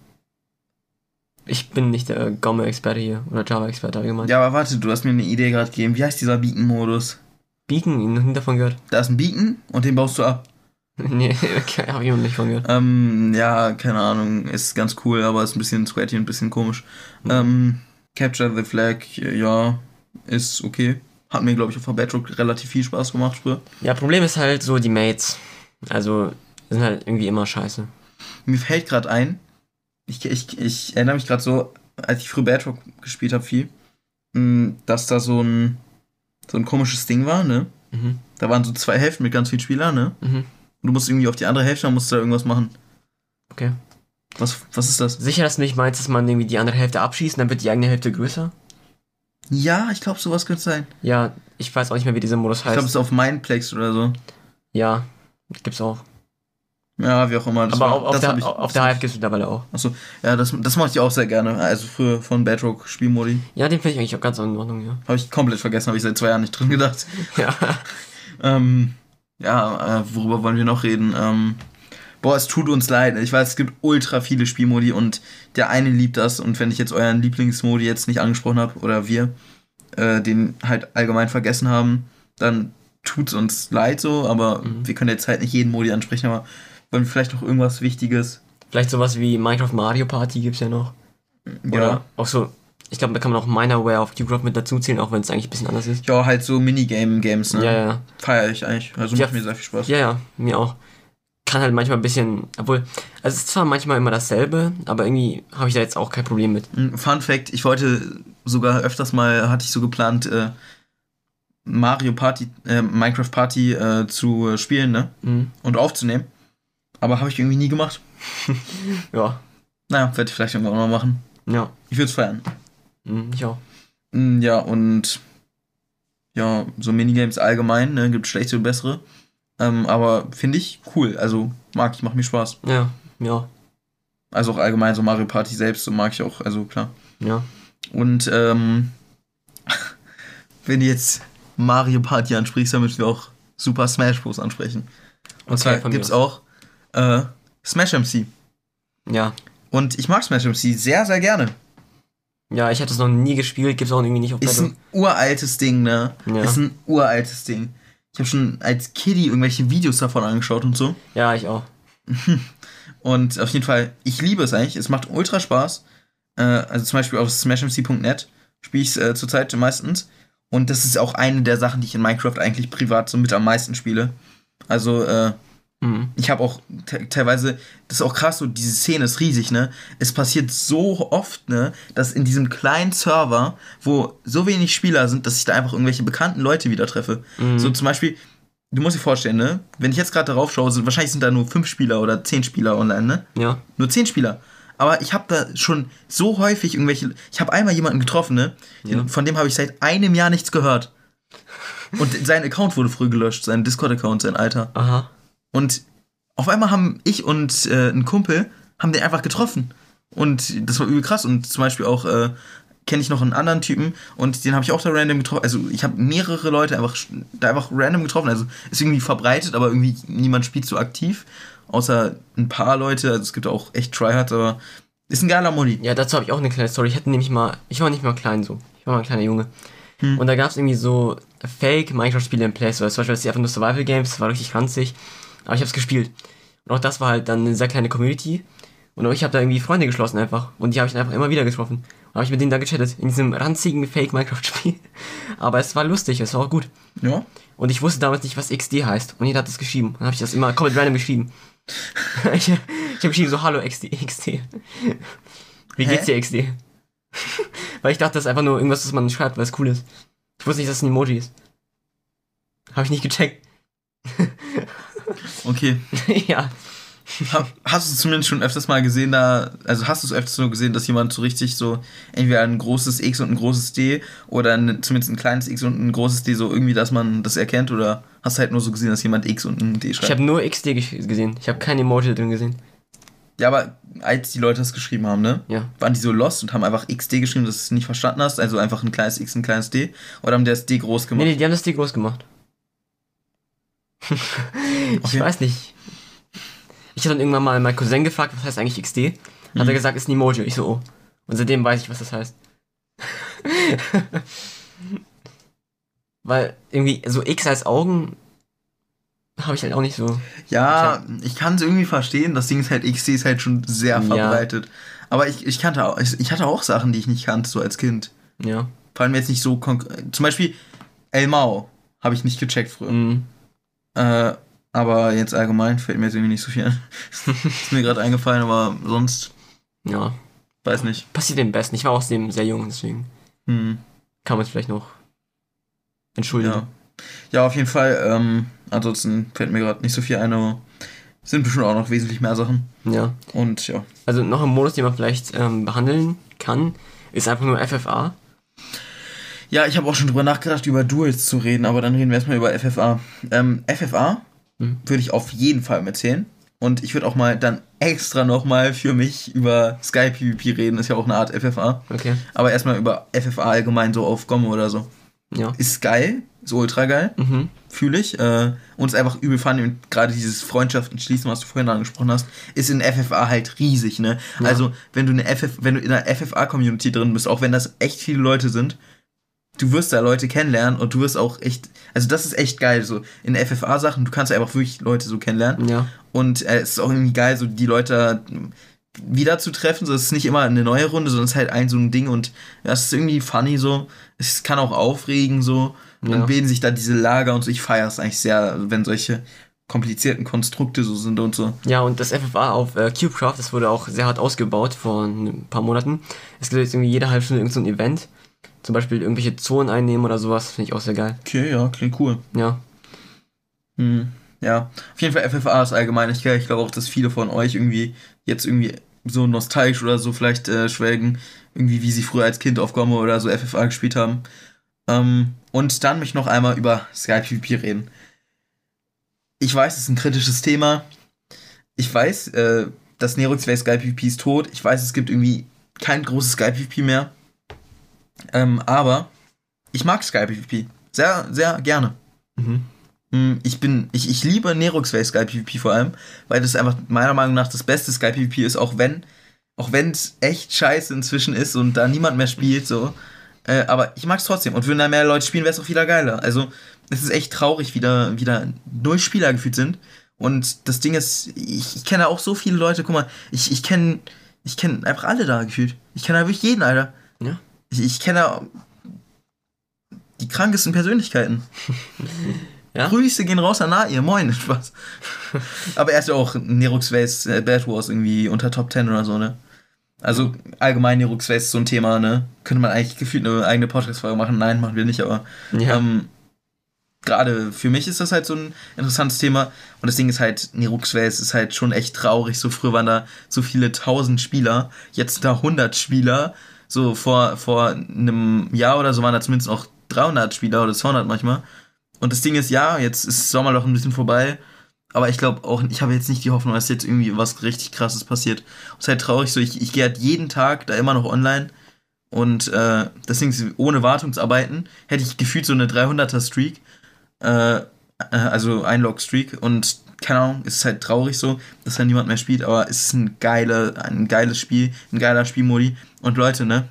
Ich bin nicht der Gomme-Experte hier oder Java-Experte allgemein. Ja, aber warte, du hast mir eine Idee gerade gegeben. Wie heißt dieser Beacon-Modus? Beacon, noch nie davon gehört. Da ist ein Beacon und den baust du ab. nee, okay, habe ich noch nicht von gehört. Ähm, ja, keine Ahnung, ist ganz cool, aber ist ein bisschen sweaty und ein bisschen komisch. Ähm, Capture the Flag, ja, ist okay. Hat mir, glaube ich, auf der Bedrock relativ viel Spaß gemacht früher. Ja, Problem ist halt so die Mates. Also, sind halt irgendwie immer scheiße. Mir fällt gerade ein, ich, ich, ich erinnere mich gerade so, als ich früher Bedrock gespielt habe, viel, mh, dass da so ein, so ein komisches Ding war, ne? Mhm. Da waren so zwei Hälften mit ganz vielen Spielern, ne? Mhm. Und du musst irgendwie auf die andere Hälfte, dann musst du da irgendwas machen. Okay. Was, was ist das? Sicher, dass du nicht meinst, dass man irgendwie die andere Hälfte abschießt dann wird die eigene Hälfte größer? Ja, ich glaube, sowas könnte es sein. Ja, ich weiß auch nicht mehr, wie dieser Modus Ich glaube, heißt. es ist auf Mindplex oder so. ja, gibt's auch. Ja, wie auch immer. Das Aber war- auf, der, ich- auf der Hive gibt's mittlerweile auch. Achso, ja, das, das mache ich auch sehr gerne. Also früher von Bedrock Spielmodi. Ja, den finde ich eigentlich auch ganz in Ordnung, ja. Habe ich komplett vergessen, habe ich seit zwei Jahren nicht drin gedacht. Ja, Ähm, ja, äh, worüber wollen wir noch reden? Ähm, boah, es tut uns leid. Ich weiß, es gibt ultra viele Spielmodi und der eine liebt das. Und wenn ich jetzt euren Lieblingsmodi jetzt nicht angesprochen habe oder wir äh, den halt allgemein vergessen haben, dann tut's uns leid so. Aber Mhm. wir können jetzt halt nicht jeden Modi ansprechen. Aber wollen wir vielleicht noch irgendwas Wichtiges? vielleicht sowas wie Minecraft Mario Party gibt's ja noch. Oder auch so, ich glaube, da kann man auch Minerware auf Qcraft mit dazu zählen, auch wenn es eigentlich ein bisschen anders ist. Ja, halt so Minigame-Games, ne? Ja, ja. Feier ich eigentlich. Also Ja. macht mir sehr viel Spaß. Ja, ja, mir auch. Kann halt manchmal ein bisschen, obwohl, also es ist zwar manchmal immer dasselbe, aber irgendwie habe ich da jetzt auch kein Problem mit. Ein Fun Fact, ich wollte sogar öfters mal, hatte ich so geplant, äh, Mario Party, äh, Minecraft Party äh, zu äh, spielen, ne? Mhm. Und aufzunehmen. Aber habe ich irgendwie nie gemacht. Ja, Naja, werde ich vielleicht irgendwann mal machen. ja, Ich würde es feiern. Mhm, ich auch. Mm, Ja, und ja, so Minigames allgemein, ne, gibt schlechte und bessere. Ähm, aber finde ich cool. Also mag ich, macht mir Spaß. Ja, ja, Also auch allgemein so Mario Party selbst, so mag ich auch, also klar. ja. Und ähm, wenn du jetzt Mario Party ansprichst, dann müssen wir auch Super Smash Bros. ansprechen. Und Okay, zwar gibt's mir auch Äh, Smash MC. Ja. Und ich mag Smash MC sehr, sehr gerne. Ja, ich hatte es noch nie gespielt, gibt's auch irgendwie nicht auf Ist ein uraltes Ding, ne? Ja. Ist ein uraltes Ding. Ich habe schon als Kiddie irgendwelche Videos davon angeschaut und so. Ja, ich auch. Und auf jeden Fall, ich liebe es eigentlich. Es macht ultra Spaß. Äh, also zum Beispiel auf smashmc.net spiele ich es äh, zurzeit meistens. Und das ist auch eine der Sachen, die ich in Minecraft eigentlich privat so mit am meisten spiele. Also, äh, Mhm. ich habe auch te teilweise, das ist auch krass, so diese Szene ist riesig, ne? Es passiert so oft, ne, dass in diesem kleinen Server, wo so wenig Spieler sind, dass ich da einfach irgendwelche bekannten Leute wieder treffe. Mhm. So zum Beispiel, du musst dir vorstellen, ne? Wenn ich jetzt gerade darauf schaue, sind, wahrscheinlich sind da nur fünf Spieler oder zehn Spieler online, ne? Ja. Nur zehn Spieler. Aber ich habe da schon so häufig irgendwelche. Ich habe einmal jemanden getroffen, ne? Den, Ja. Von dem habe ich seit einem Jahr nichts gehört. Und sein Account wurde früh gelöscht, sein Discord-Account, sein Alter. Aha. Und auf einmal haben ich und äh, ein Kumpel haben den einfach getroffen. Und das war übel krass. Und zum Beispiel auch äh, kenne ich noch einen anderen Typen und den habe ich auch da random getroffen. Also ich habe mehrere Leute einfach da einfach random getroffen. Also ist irgendwie verbreitet, aber irgendwie niemand spielt so aktiv. Außer ein paar Leute. Also es gibt auch echt Tryhards, aber ist ein geiler Modi. Ja, dazu habe ich auch eine kleine Story. Ich hatte nämlich mal, ich war nicht mal klein so. Ich war mal ein kleiner Junge. Hm. Und da gab es irgendwie so Fake-Minecraft-Spiele im Play Store. Zum Beispiel das ist einfach nur Survival-Games, das war richtig ranzig. Aber ich habe es gespielt. Und auch das war halt dann eine sehr kleine Community. Und auch ich habe da irgendwie Freunde geschlossen einfach. Und die habe ich dann einfach immer wieder getroffen. Und habe ich mit denen da gechattet. In diesem ranzigen Fake-Minecraft-Spiel. Aber es war lustig, es war auch gut. Ja. Und ich wusste damals nicht, was XD heißt. Und jeder hat das geschrieben. Dann habe ich das immer komplett random geschrieben. ich ich habe geschrieben so, hallo XD. XD. Wie geht's dir, XD? Weil ich dachte, das ist einfach nur irgendwas, was man schreibt, weil es cool ist. Ich wusste nicht, dass es ein Emoji ist. Habe ich nicht gecheckt. Okay. ja. Ha- Hast du zumindest schon öfters mal gesehen, da, also hast du es öfters nur gesehen, dass jemand so richtig so entweder ein großes X und ein großes D oder ein, zumindest ein kleines X und ein großes D, so irgendwie, dass man das erkennt oder hast du halt nur so gesehen, dass jemand X und ein D Ich schreibt? habe nur XD gesehen. Ich habe kein Emoji da drin gesehen. ja, aber als die Leute das geschrieben haben, ne? Ja. Waren die so lost und haben einfach XD geschrieben, dass du es nicht verstanden hast, also einfach ein kleines X, ein kleines D? Oder haben die das D groß Nee, gemacht? nee, die haben das D groß gemacht. ich Okay. weiß nicht. Ich habe dann irgendwann mal meinen Cousin gefragt, was heißt eigentlich XD? Hat Mhm. er gesagt, ist ein Emoji. Ich so, oh. Und seitdem weiß ich, was das heißt. Weil irgendwie so X als Augen habe ich halt auch nicht so. Ja, ich kann es irgendwie verstehen. Das Ding ist halt, XD ist halt schon sehr Ja. verbreitet. Aber ich, ich kannte auch, ich, ich hatte auch Sachen, die ich nicht kannte, so als Kind. Ja. Vor allem jetzt nicht so konkret. Zum Beispiel El Mao habe ich nicht gecheckt früher. Mhm. Äh, aber jetzt allgemein fällt mir jetzt irgendwie nicht so viel ein. ist mir gerade eingefallen, aber sonst Ja. weiß nicht. Passiert dem Besten. Ich war außerdem sehr jung, deswegen Hm, kann man es vielleicht noch entschuldigen. ja. ja, auf jeden Fall. Ähm, ansonsten fällt mir gerade nicht so viel ein, aber sind bestimmt auch noch wesentlich mehr Sachen. ja. Und ja. Also noch ein Modus, den man vielleicht ähm, behandeln kann, ist einfach nur FFA. Ja, ich habe auch schon drüber nachgedacht, über Duels zu reden, aber dann reden wir erstmal über FFA. Ähm, FFA Mhm. würde ich auf jeden Fall mitzählen. Und ich würde auch mal dann extra nochmal für mich über Sky PvP reden, ist ja auch eine Art FFA. Okay. Aber erstmal über FFA allgemein, so auf Gomme oder so. Ja. Ist geil, ist ultra geil, Mhm. fühle ich. Äh, und ist einfach übel fun. Und gerade dieses Freundschaften schließen, was du vorhin angesprochen hast, ist in FFA halt riesig, ne? Ja. Also, wenn du, eine FF, wenn du in einer FFA-Community drin bist, auch wenn das echt viele Leute sind, du wirst da Leute kennenlernen und du wirst auch echt, also das ist echt geil, so in FFA-Sachen, du kannst einfach wirklich Leute so kennenlernen. Ja. Und äh, es ist auch irgendwie geil, so die Leute wieder zu treffen. So, es ist nicht immer eine neue Runde, sondern es ist halt ein so ein Ding und ja, es ist irgendwie funny so. Es kann auch aufregen so. Und Ja. dann bilden sich da diese Lager und so. Ich feiere es eigentlich sehr, wenn solche komplizierten Konstrukte so sind und so. Ja, und das FFA auf äh, CubeCraft, das wurde auch sehr hart ausgebaut vor ein paar Monaten. Es gibt jetzt irgendwie jede halbe Stunde irgend so ein Event. Zum Beispiel irgendwelche Zonen einnehmen oder sowas, finde ich auch sehr geil. Okay, ja, klingt cool. Ja. Hm. Ja, auf jeden Fall FFA ist allgemein geil. Ich glaube auch, dass viele von euch irgendwie jetzt irgendwie so nostalgisch oder so vielleicht äh, schwelgen, irgendwie wie sie früher als Kind auf Gomme oder so FFA gespielt haben. Ähm, und dann möchte ich noch einmal über Sky PvP reden. Ich weiß, es ist ein kritisches Thema. Ich weiß, äh, dass Nerox Sky PvP ist tot. Ich weiß, es gibt irgendwie kein großes Sky PvP mehr. Ähm, aber ich mag Sky PvP. Sehr, sehr gerne. Mhm. Hm, Ich bin, ich, ich liebe Nerox Way Sky PvP vor allem, weil das einfach meiner Meinung nach das beste Sky PvP ist, auch wenn, auch wenn es echt scheiße inzwischen ist und da niemand mehr spielt, so. Äh, aber ich mag es trotzdem. Und wenn da mehr Leute spielen, wäre es auch wieder geiler. Also, es ist echt traurig, wie da wieder null Spieler gefühlt sind. Und das Ding ist, ich, ich kenne auch so viele Leute, guck mal, ich, ich kenne ich kenn einfach alle da gefühlt. Ich kenne da wirklich jeden, Alter. Ja. Ich, ich kenne die krankesten Persönlichkeiten. Ja? Grüße gehen raus an Nair, moin, Spaß. Aber er ist ja auch Nerux Ways äh, Bad Wars irgendwie unter Top 10 oder so, ne? Also allgemein Nerux ist so ein Thema, ne? Könnte man eigentlich gefühlt eine eigene Podcast-Folge machen. Nein, machen wir nicht, aber Ja. ähm, gerade für mich ist das halt so ein interessantes Thema. Und das Ding ist halt, Nerux Ways ist halt schon echt traurig. So früher waren da so viele tausend Spieler, jetzt da 100 Spieler. So vor, vor einem Jahr oder so waren da zumindest noch 300 Spieler oder 200 manchmal. Und das Ding ist, ja, jetzt ist Sommer noch ein bisschen vorbei. Aber ich glaube auch, ich habe jetzt nicht die Hoffnung, dass jetzt irgendwie was richtig krasses passiert. Und es ist halt traurig so, ich, ich gehe halt jeden Tag da immer noch online. Und äh, deswegen, ohne Wartungsarbeiten, hätte ich gefühlt so eine 300er-Streak. Äh, äh, also ein Log-Streak. Und keine Ahnung, es ist halt traurig so, dass da niemand mehr spielt. Aber es ist ein, geile, ein geiles Spiel, ein geiler Spielmodi. Und Leute, ne?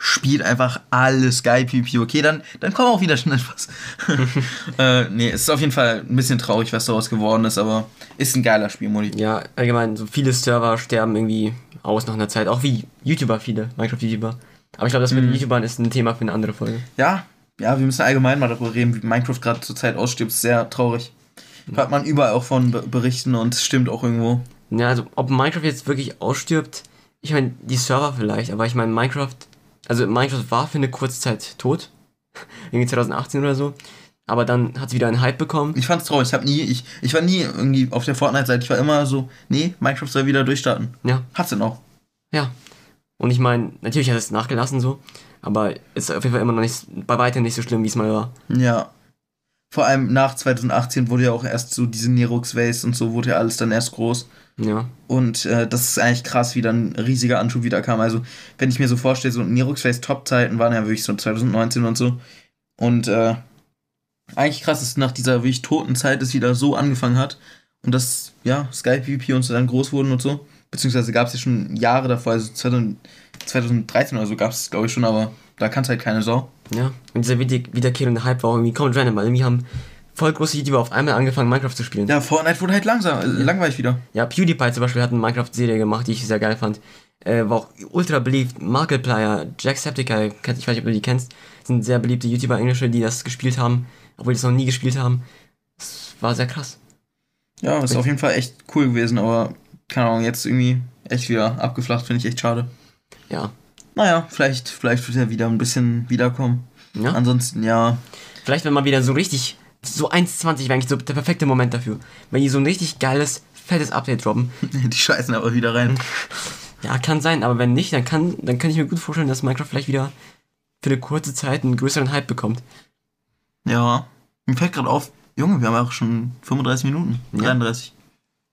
Spielt einfach alles Sky PvP. Okay, dann, dann kommen auch wieder schnell was. äh, nee, es ist auf jeden Fall ein bisschen traurig, was daraus geworden ist, aber ist ein geiler Spielmodi. Ja, allgemein, so viele Server sterben irgendwie aus nach einer Zeit. Auch wie YouTuber, viele, Minecraft-YouTuber. Aber ich glaube, das mit Mhm. den YouTubern ist ein Thema für eine andere Folge. Ja, ja, wir müssen allgemein mal darüber reden, wie Minecraft gerade zur Zeit ausstirbt. Sehr traurig. Hört man überall auch von Be- Berichten und es stimmt auch irgendwo. Ja, also ob Minecraft jetzt wirklich ausstirbt, ich meine, die Server vielleicht, aber ich meine, Minecraft, also Minecraft war für eine kurze Zeit tot. Irgendwie 2018 oder so. Aber dann hat es wieder einen Hype bekommen. Ich fand's traurig. Ich hab nie, ich, ich war nie irgendwie auf der Fortnite-Seite. Ich war immer so, nee, Minecraft soll wieder durchstarten. Ja, Hat's denn auch. ja. Und ich meine, natürlich hat es nachgelassen so, aber ist auf jeden Fall immer noch nicht, bei weitem nicht so schlimm, wie es mal war. Ja. Vor allem nach 2018 wurde ja auch erst so diese Nerux Ways und so wurde ja alles dann erst groß. Ja. Und äh, das ist eigentlich krass, wie dann ein riesiger Anschub wieder kam. Also, wenn ich mir so vorstelle, so Nerux Face Top-Zeiten waren ja wirklich so 2019 und so. Und äh, eigentlich krass, dass nach dieser wirklich toten Zeit es wieder so angefangen hat. Und dass, ja, Sky PvP und so dann groß wurden und so. Beziehungsweise gab es ja schon Jahre davor, also 2000, 2013 oder so gab es, glaube ich, schon, aber da kannte halt keine Sau. Ja. Und dieser wieder wiederkehrende Hype war irgendwie komplett random, weil irgendwie haben voll große YouTuber auf einmal angefangen, Minecraft zu spielen. Ja, Fortnite wurde halt langsam, äh, langweilig wieder. Ja, PewDiePie zum Beispiel hat eine Minecraft-Serie gemacht, die ich sehr geil fand. Äh, war auch ultra beliebt. Markiplier, Jacksepticeye, ich weiß nicht, ob du die kennst, sind sehr beliebte YouTuber Englische, die das gespielt haben, obwohl die das noch nie gespielt haben. Das war sehr krass. Ja, ist auf jeden Fall echt cool gewesen, aber keine Ahnung, jetzt irgendwie echt wieder abgeflacht, finde ich echt schade. Ja. Naja, vielleicht, vielleicht wird er wieder ein bisschen wiederkommen. Ja. Ansonsten, ja. Vielleicht, wenn mal wieder so richtig, so 1,20 wäre eigentlich so der perfekte Moment dafür. Wenn die so ein richtig geiles, fettes Update droppen. Die scheißen aber wieder rein. Ja, kann sein, aber wenn nicht, dann kann, dann kann ich mir gut vorstellen, dass Minecraft vielleicht wieder für eine kurze Zeit einen größeren Hype bekommt. Ja. Mir fällt gerade auf, Junge, wir haben auch schon 35 Minuten. Ja. 33.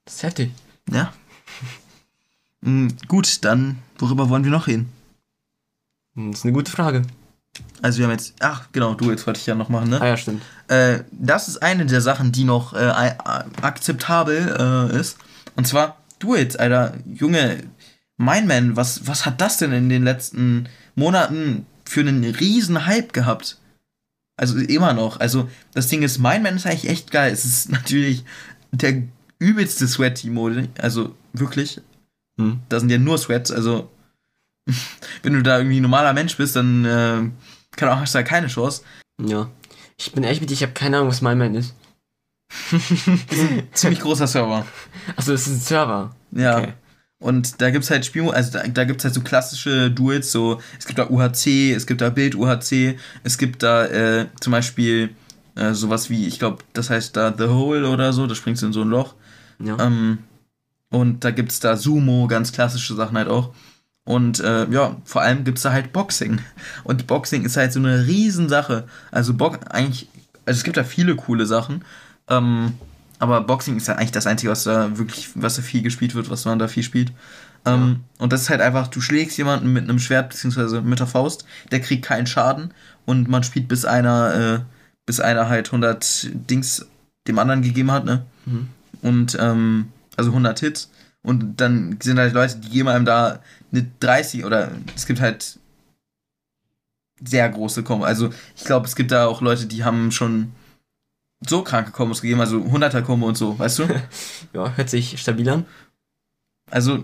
Das ist heftig. Ja. Mm, gut, dann, worüber wollen wir noch reden? Hm, Das ist eine gute Frage. Also wir haben jetzt, ach genau, du jetzt wollte ich ja noch machen, ne? Ah ja, stimmt. Äh, das ist eine der Sachen, die noch äh, akzeptabel äh, ist. Und zwar Duets, Alter. Junge, Mindman, was, was hat das denn in den letzten Monaten für einen riesen Hype gehabt? Also immer noch. Also das Ding ist, Mindman ist eigentlich echt geil. Es ist natürlich der übelste Sweat-Mode. Also wirklich. Hm. Da sind ja nur Sweats. Also wenn du da irgendwie ein normaler Mensch bist, dann äh, kann auch, hast du da keine Chance. Ja. Ich bin ehrlich mit dir, ich habe keine Ahnung, was MyMan ist. Ziemlich großer Server. Achso, das ist ein Server. Ja. Okay. Und da gibt's halt Spiel, also da, da gibt's halt so klassische Duels, so es gibt da UHC, es gibt da Bild UHC, es gibt da äh, zum Beispiel äh, sowas wie, ich glaube, das heißt da The Hole oder so, da springst du in so ein Loch. Ja. Ähm, und da gibt's da Sumo, ganz klassische Sachen halt auch. Und äh, ja, vor allem gibt's da halt Boxing. Und Boxing ist halt so eine Riesensache. Also Bo eigentlich, also es gibt da viele coole Sachen. Ähm, aber Boxing ist ja eigentlich das Einzige, was da wirklich, was da viel gespielt wird, was man da viel spielt. Ähm, Und das ist halt einfach, du schlägst jemanden mit einem Schwert beziehungsweise mit der Faust, der kriegt keinen Schaden und man spielt bis einer, äh, bis einer halt 100 Dings dem anderen gegeben hat, ne? Mhm. Und, ähm, also 100 Hits. Und dann sind halt Leute, die geben einem da eine 30 oder es gibt halt sehr große Kombos. Also ich glaube, es gibt da auch Leute, die haben schon so kranke Kombos gegeben, also 100er Kombo und so, weißt du? ja, hört sich stabil an. Also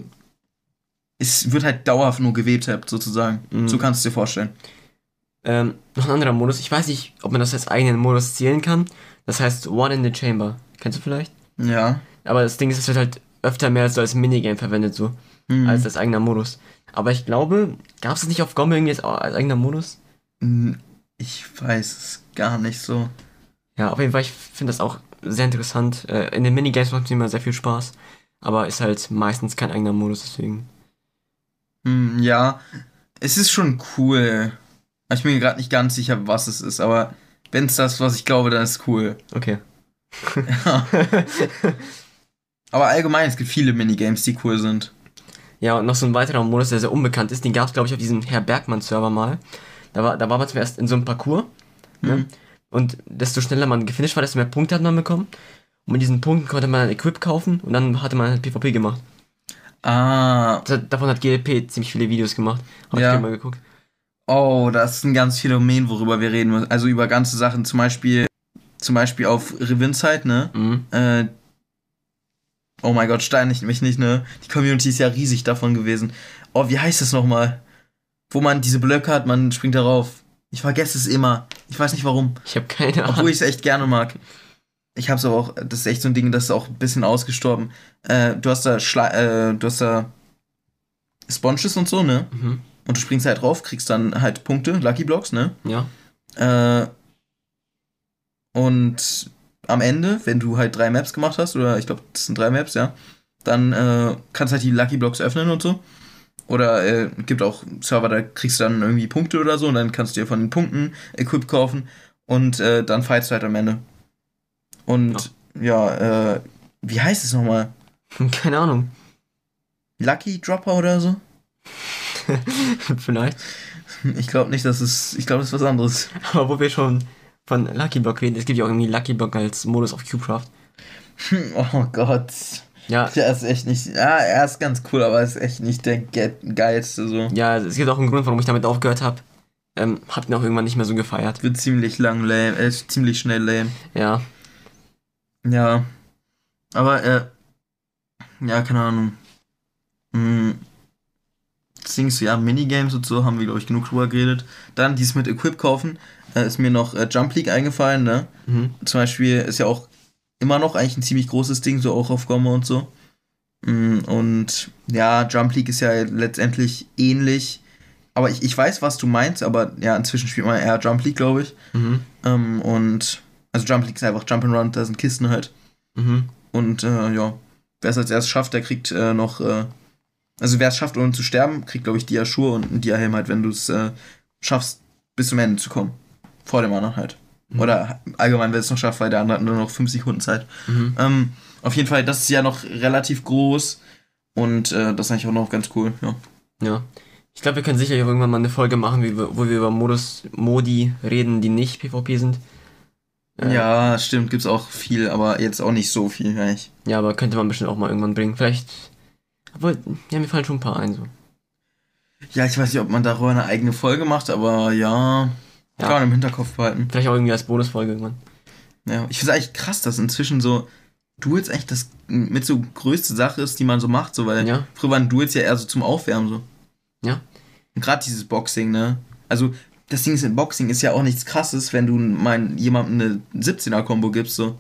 es wird halt dauerhaft nur gewebtappt, sozusagen. Mhm. So kannst du dir vorstellen. Ähm, noch ein anderer Modus. Ich weiß nicht, ob man das als eigenen Modus zählen kann. Das heißt One in the Chamber. Kennst du vielleicht? Ja. Aber das Ding ist, es wird halt öfter mehr als so als Minigame verwendet, so. Mhm. Als als eigener Modus. Aber ich glaube, gab es nicht auf Gomme irgendwie als, als eigener Modus? Hm, ich weiß es gar nicht so. Ja, auf jeden Fall, ich finde das auch sehr interessant. Äh, in den Minigames macht es immer sehr viel Spaß. Aber ist halt meistens kein eigener Modus, deswegen. Hm, ja, es ist schon cool. Ich bin mir gerade nicht ganz sicher, was es ist, aber wenn es das, was ich glaube, dann ist es cool. Okay. Ja. aber allgemein, es gibt viele Minigames, die cool sind. Ja, und noch so ein weiterer Modus, der sehr unbekannt ist, den gab es, glaube ich, auf diesem Herr Bergmann-Server mal. Da war, da war man zuerst in so einem Parcours. Ne? Mhm. Und desto schneller man gefinisht war, desto mehr Punkte hat man bekommen. Und mit diesen Punkten konnte man ein Equip kaufen und dann hatte man halt PvP gemacht. Ah. Das, davon hat GLP ziemlich viele Videos gemacht. Habe ja. ich mal geguckt. Oh, das ist ein ganz Phänomen, worüber wir reden müssen. Also über ganze Sachen, zum Beispiel, zum Beispiel auf Revinzeit, ne? Mhm. Äh, oh mein Gott, stein ich mich nicht, ne? Die Community ist ja riesig davon gewesen. Oh, wie heißt es nochmal? Wo man diese Blöcke hat, man springt darauf. Ich vergesse es immer. Ich weiß nicht warum. Ich habe keine Ahnung. Obwohl ich es echt gerne mag. Ich hab's aber auch, das ist echt so ein Ding, das ist auch ein bisschen ausgestorben. Äh, du hast da Schla äh, du hast da Sponges und so, ne? Mhm. Und du springst halt drauf, kriegst dann halt Punkte, Lucky Blocks, ne? Ja. Äh, und am Ende, wenn du halt drei Maps gemacht hast, oder ich glaube, das sind drei Maps, ja, dann äh, kannst halt die Lucky Blocks öffnen und so. Oder äh, gibt auch Server, da kriegst du dann irgendwie Punkte oder so und dann kannst du dir von den Punkten Equip kaufen und äh, dann fightst du halt am Ende. Und ja, ja äh, wie heißt es nochmal? Keine Ahnung. Lucky Dropper oder so? Vielleicht. Ich glaube nicht, dass es. Ich glaube, das ist was anderes. Aber wo wir schon von Lucky Block reden, es gibt ja auch irgendwie Lucky Block als Modus auf Cubecraft. Oh Gott. Ja. Der ist echt nicht. Ja, er ist ganz cool, aber ist echt nicht der geilste so. Ja, es gibt auch einen Grund, warum ich damit aufgehört habe. Ähm, hab ihn auch irgendwann nicht mehr so gefeiert. Wird ziemlich lang lame, äh, ziemlich schnell lame. Ja. Ja. Aber, äh, ja, keine Ahnung. Hm. Dings, ja, Minigames und so haben wir, glaube ich, genug drüber geredet. Dann dies mit Equip kaufen. Äh, ist mir noch äh, Jump League eingefallen, ne? Mhm. Zum Beispiel ist ja auch immer noch eigentlich ein ziemlich großes Ding, so auch auf Gomme und so. Mm, und ja, Jump League ist ja letztendlich ähnlich. Aber ich, ich weiß, was du meinst, aber ja, inzwischen spielt man eher Jump League, glaube ich. Mhm. Ähm, und also Jump League ist einfach Jump and Run, da sind Kisten halt. Mhm. Und äh, ja, wer es als erstes schafft, der kriegt äh, noch, äh, also wer es schafft, ohne zu sterben, kriegt, glaube ich, Dia-Schuhe und einen Dia-Helm halt, wenn du es äh, schaffst, bis zum Ende zu kommen. Vor dem anderen halt. Mhm. Oder allgemein, wer es noch schafft, weil der andere hat nur noch 50 Sekunden Zeit. Mhm. Ähm, auf jeden Fall, das ist ja noch relativ groß und äh, das ist eigentlich auch noch ganz cool, ja. Ja. Ich glaube, wir können sicher irgendwann mal eine Folge machen, wir, wo wir über Modus, Modi reden, die nicht PvP sind. Äh, ja, stimmt, gibt's auch viel, aber jetzt auch nicht so viel eigentlich. Ja, aber könnte man bestimmt auch mal irgendwann bringen. Vielleicht. Obwohl, ja, mir fallen schon ein paar ein so. Ja, ich weiß nicht, ob man darüber eine eigene Folge macht, aber ja. Ja. Kann man im Hinterkopf behalten. Vielleicht auch irgendwie als Bonusfolge irgendwann. Ja, ich finde es eigentlich krass, dass inzwischen so Duels eigentlich das mit so größte Sache ist, die man so macht, so, weil ja. früher waren Duels ja eher so zum Aufwärmen so. Ja. Und gerade dieses Boxing, ne? Also, das Ding ist, in Boxing ist ja auch nichts krasses, wenn du mein, jemandem eine 17er-Kombo gibst, so.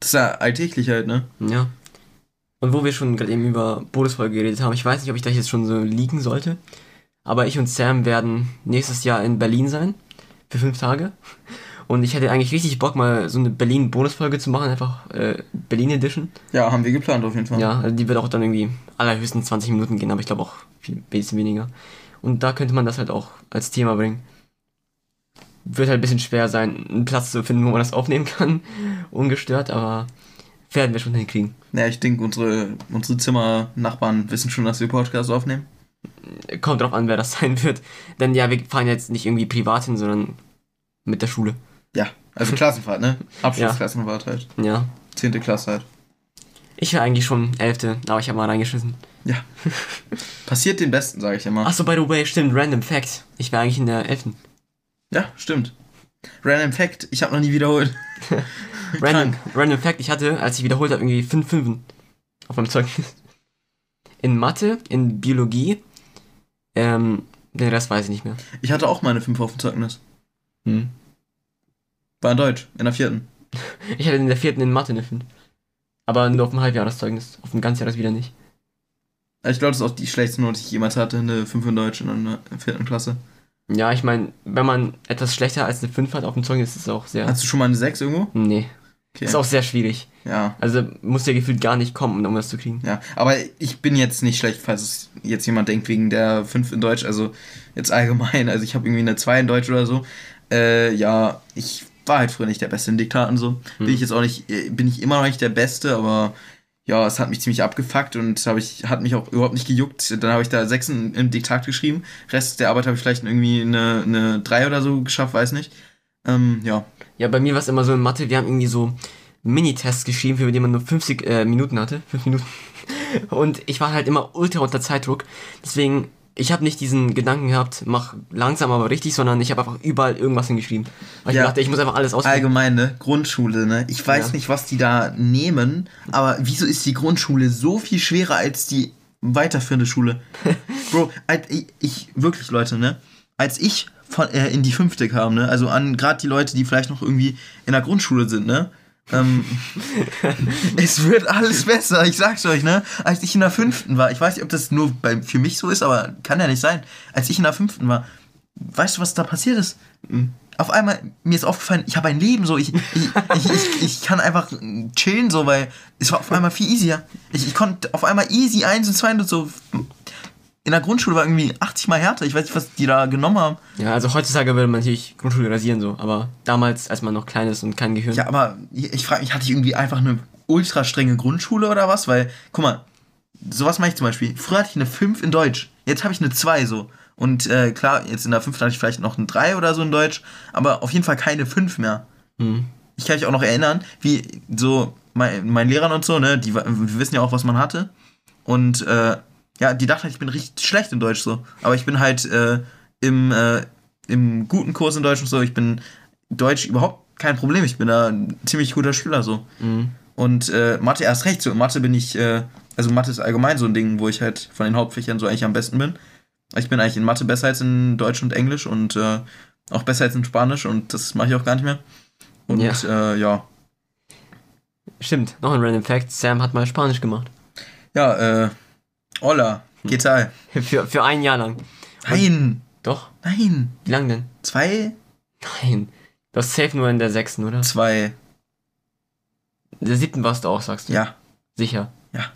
Das ist ja alltäglich halt, ne? Ja. Und wo wir schon gerade eben über Bonusfolge geredet haben, ich weiß nicht, ob ich das jetzt schon so leaken sollte, aber ich und Sam werden nächstes Jahr in Berlin sein für fünf Tage. Und ich hätte eigentlich richtig Bock, mal so eine Berlin-Bonusfolge zu machen, einfach äh, Berlin Edition. Ja, haben wir geplant auf jeden Fall. Ja, also die wird auch dann irgendwie allerhöchstens 20 Minuten gehen, aber ich glaube auch ein bisschen weniger. Und da könnte man das halt auch als Thema bringen. Wird halt ein bisschen schwer sein, einen Platz zu finden, wo man das aufnehmen kann, ungestört, aber werden wir schon hinkriegen. Ja, ich denke, unsere, unsere Zimmernachbarn wissen schon, dass wir Podcasts aufnehmen. Kommt drauf an, wer das sein wird. Denn ja, wir fahren jetzt nicht irgendwie privat hin, sondern mit der Schule. Ja, Also Klassenfahrt, ne? Abschlussklassenfahrt halt. Ja. Zehnte Klasse halt. Ich war eigentlich schon Elfte, aber ich habe mal reingeschissen. Ja. Passiert den Besten, sage ich immer. Achso, by the way, stimmt, random fact. Ich war eigentlich in der Elften. Ja, stimmt. Random Fact, ich habe noch nie wiederholt. Random, random fact, ich hatte, als ich wiederholt habe, irgendwie fünf Fünfen auf meinem Zeugnis. In Mathe, in Biologie, ähm, den Rest weiß ich nicht mehr. Ich hatte auch meine 5 auf dem Zeugnis. Hm. War in Deutsch, in der vierten. Ich hatte in der vierten in Mathe eine 5. Aber nur auf dem Halbjahreszeugnis. Auf dem Ganzjahres wieder nicht. Ich glaube, das ist auch die schlechteste Note, die ich jemals hatte, eine 5 in Deutsch in der vierten Klasse. Ja, ich meine, wenn man etwas schlechter als eine 5 hat auf dem Zeugnis, ist es auch sehr. Hast du schon mal eine 6 irgendwo? nee. Okay. Ist auch sehr schwierig. Ja. Also muss ja gefühlt gar nicht kommen, um das zu kriegen. Ja, aber ich bin jetzt nicht schlecht, falls es jetzt jemand denkt, wegen der 5 in Deutsch, also jetzt allgemein, also ich habe irgendwie eine 2 in Deutsch oder so. Äh, ja, ich war halt früher nicht der Beste in Diktaten so. Bin ich jetzt auch nicht, äh, bin ich immer noch nicht der Beste, aber ja, es hat mich ziemlich abgefuckt und hab ich, hat mich auch überhaupt nicht gejuckt. Dann habe ich da 6 im im Diktat geschrieben. Rest der Arbeit habe ich vielleicht irgendwie eine, eine 3 oder so geschafft, weiß nicht. Ähm, ja. Ja, bei mir war es immer so in Mathe, wir haben irgendwie so Minitests geschrieben, für die man nur 50 äh, Minuten hatte. 5 Minuten. Und ich war halt immer ultra unter Zeitdruck. Deswegen, ich habe nicht diesen Gedanken gehabt, mach langsam aber richtig, sondern ich habe einfach überall irgendwas hingeschrieben. Weil Ja. ich dachte, ich muss einfach alles ausprobieren. Allgemein, ne? Grundschule, ne? Ich weiß Ja. nicht, was die da nehmen, aber wieso ist die Grundschule so viel schwerer als die weiterführende Schule? Bro, ich, ich wirklich, Leute, ne? Als ich von, äh, in die fünfte kam, ne? Also an gerade die Leute, die vielleicht noch irgendwie in der Grundschule sind, ne? Ähm, es wird alles besser, ich sag's euch, ne? Als ich in der fünften war, ich weiß nicht, ob das nur bei, für mich so ist, aber kann ja nicht sein. Als ich in der fünften war, weißt du, was da passiert ist? Auf einmal, mir ist aufgefallen, ich habe ein Leben so, ich, ich, ich, ich, ich kann einfach chillen so, weil es war auf einmal viel easier. Ich, ich konnte auf einmal easy eins und zwei und so. In der Grundschule war irgendwie 80 mal härter, ich weiß nicht, was die da genommen haben. Ja, also heutzutage würde man natürlich Grundschule rasieren so, aber damals, als man noch klein ist und kein Gehirn. Ja, aber ich frage mich, hatte ich irgendwie einfach eine ultra strenge Grundschule oder was? Weil, guck mal, sowas mache ich zum Beispiel. Früher hatte ich eine 5 in Deutsch, jetzt habe ich eine 2 so. Und äh, klar, jetzt in der 5 hatte ich vielleicht noch eine 3 oder so in Deutsch, aber auf jeden Fall keine 5 mehr. Mhm. Ich kann mich auch noch erinnern, wie so mein, mein Lehrern und so, ne, die, wir wissen ja auch, was man hatte. Und äh, ja, die dachten halt, ich bin richtig schlecht in Deutsch so. Aber ich bin halt äh, im, äh, im guten Kurs in Deutsch und so, ich bin Deutsch überhaupt kein Problem. Ich bin da ein ziemlich guter Schüler so. Mhm. Und äh, Mathe erst recht. So, in Mathe bin ich, äh, also Mathe ist allgemein so ein Ding, wo ich halt von den Hauptfächern so eigentlich am besten bin. Ich bin eigentlich in Mathe besser als in Deutsch und Englisch und äh, auch besser als in Spanisch und das mache ich auch gar nicht mehr. Und Ja. ja, äh, ja. Stimmt, noch ein Random Fact, Sam hat mal Spanisch gemacht. Ja, äh, hola, ¿qué tal? Für, für ein Jahr lang. Nein, Doch? nein, Wie lang denn? zwei, Nein. Du hast safe nur in der sechsten, oder? zwei, In der siebten warst du auch, sagst du? ja, Sicher. Ja.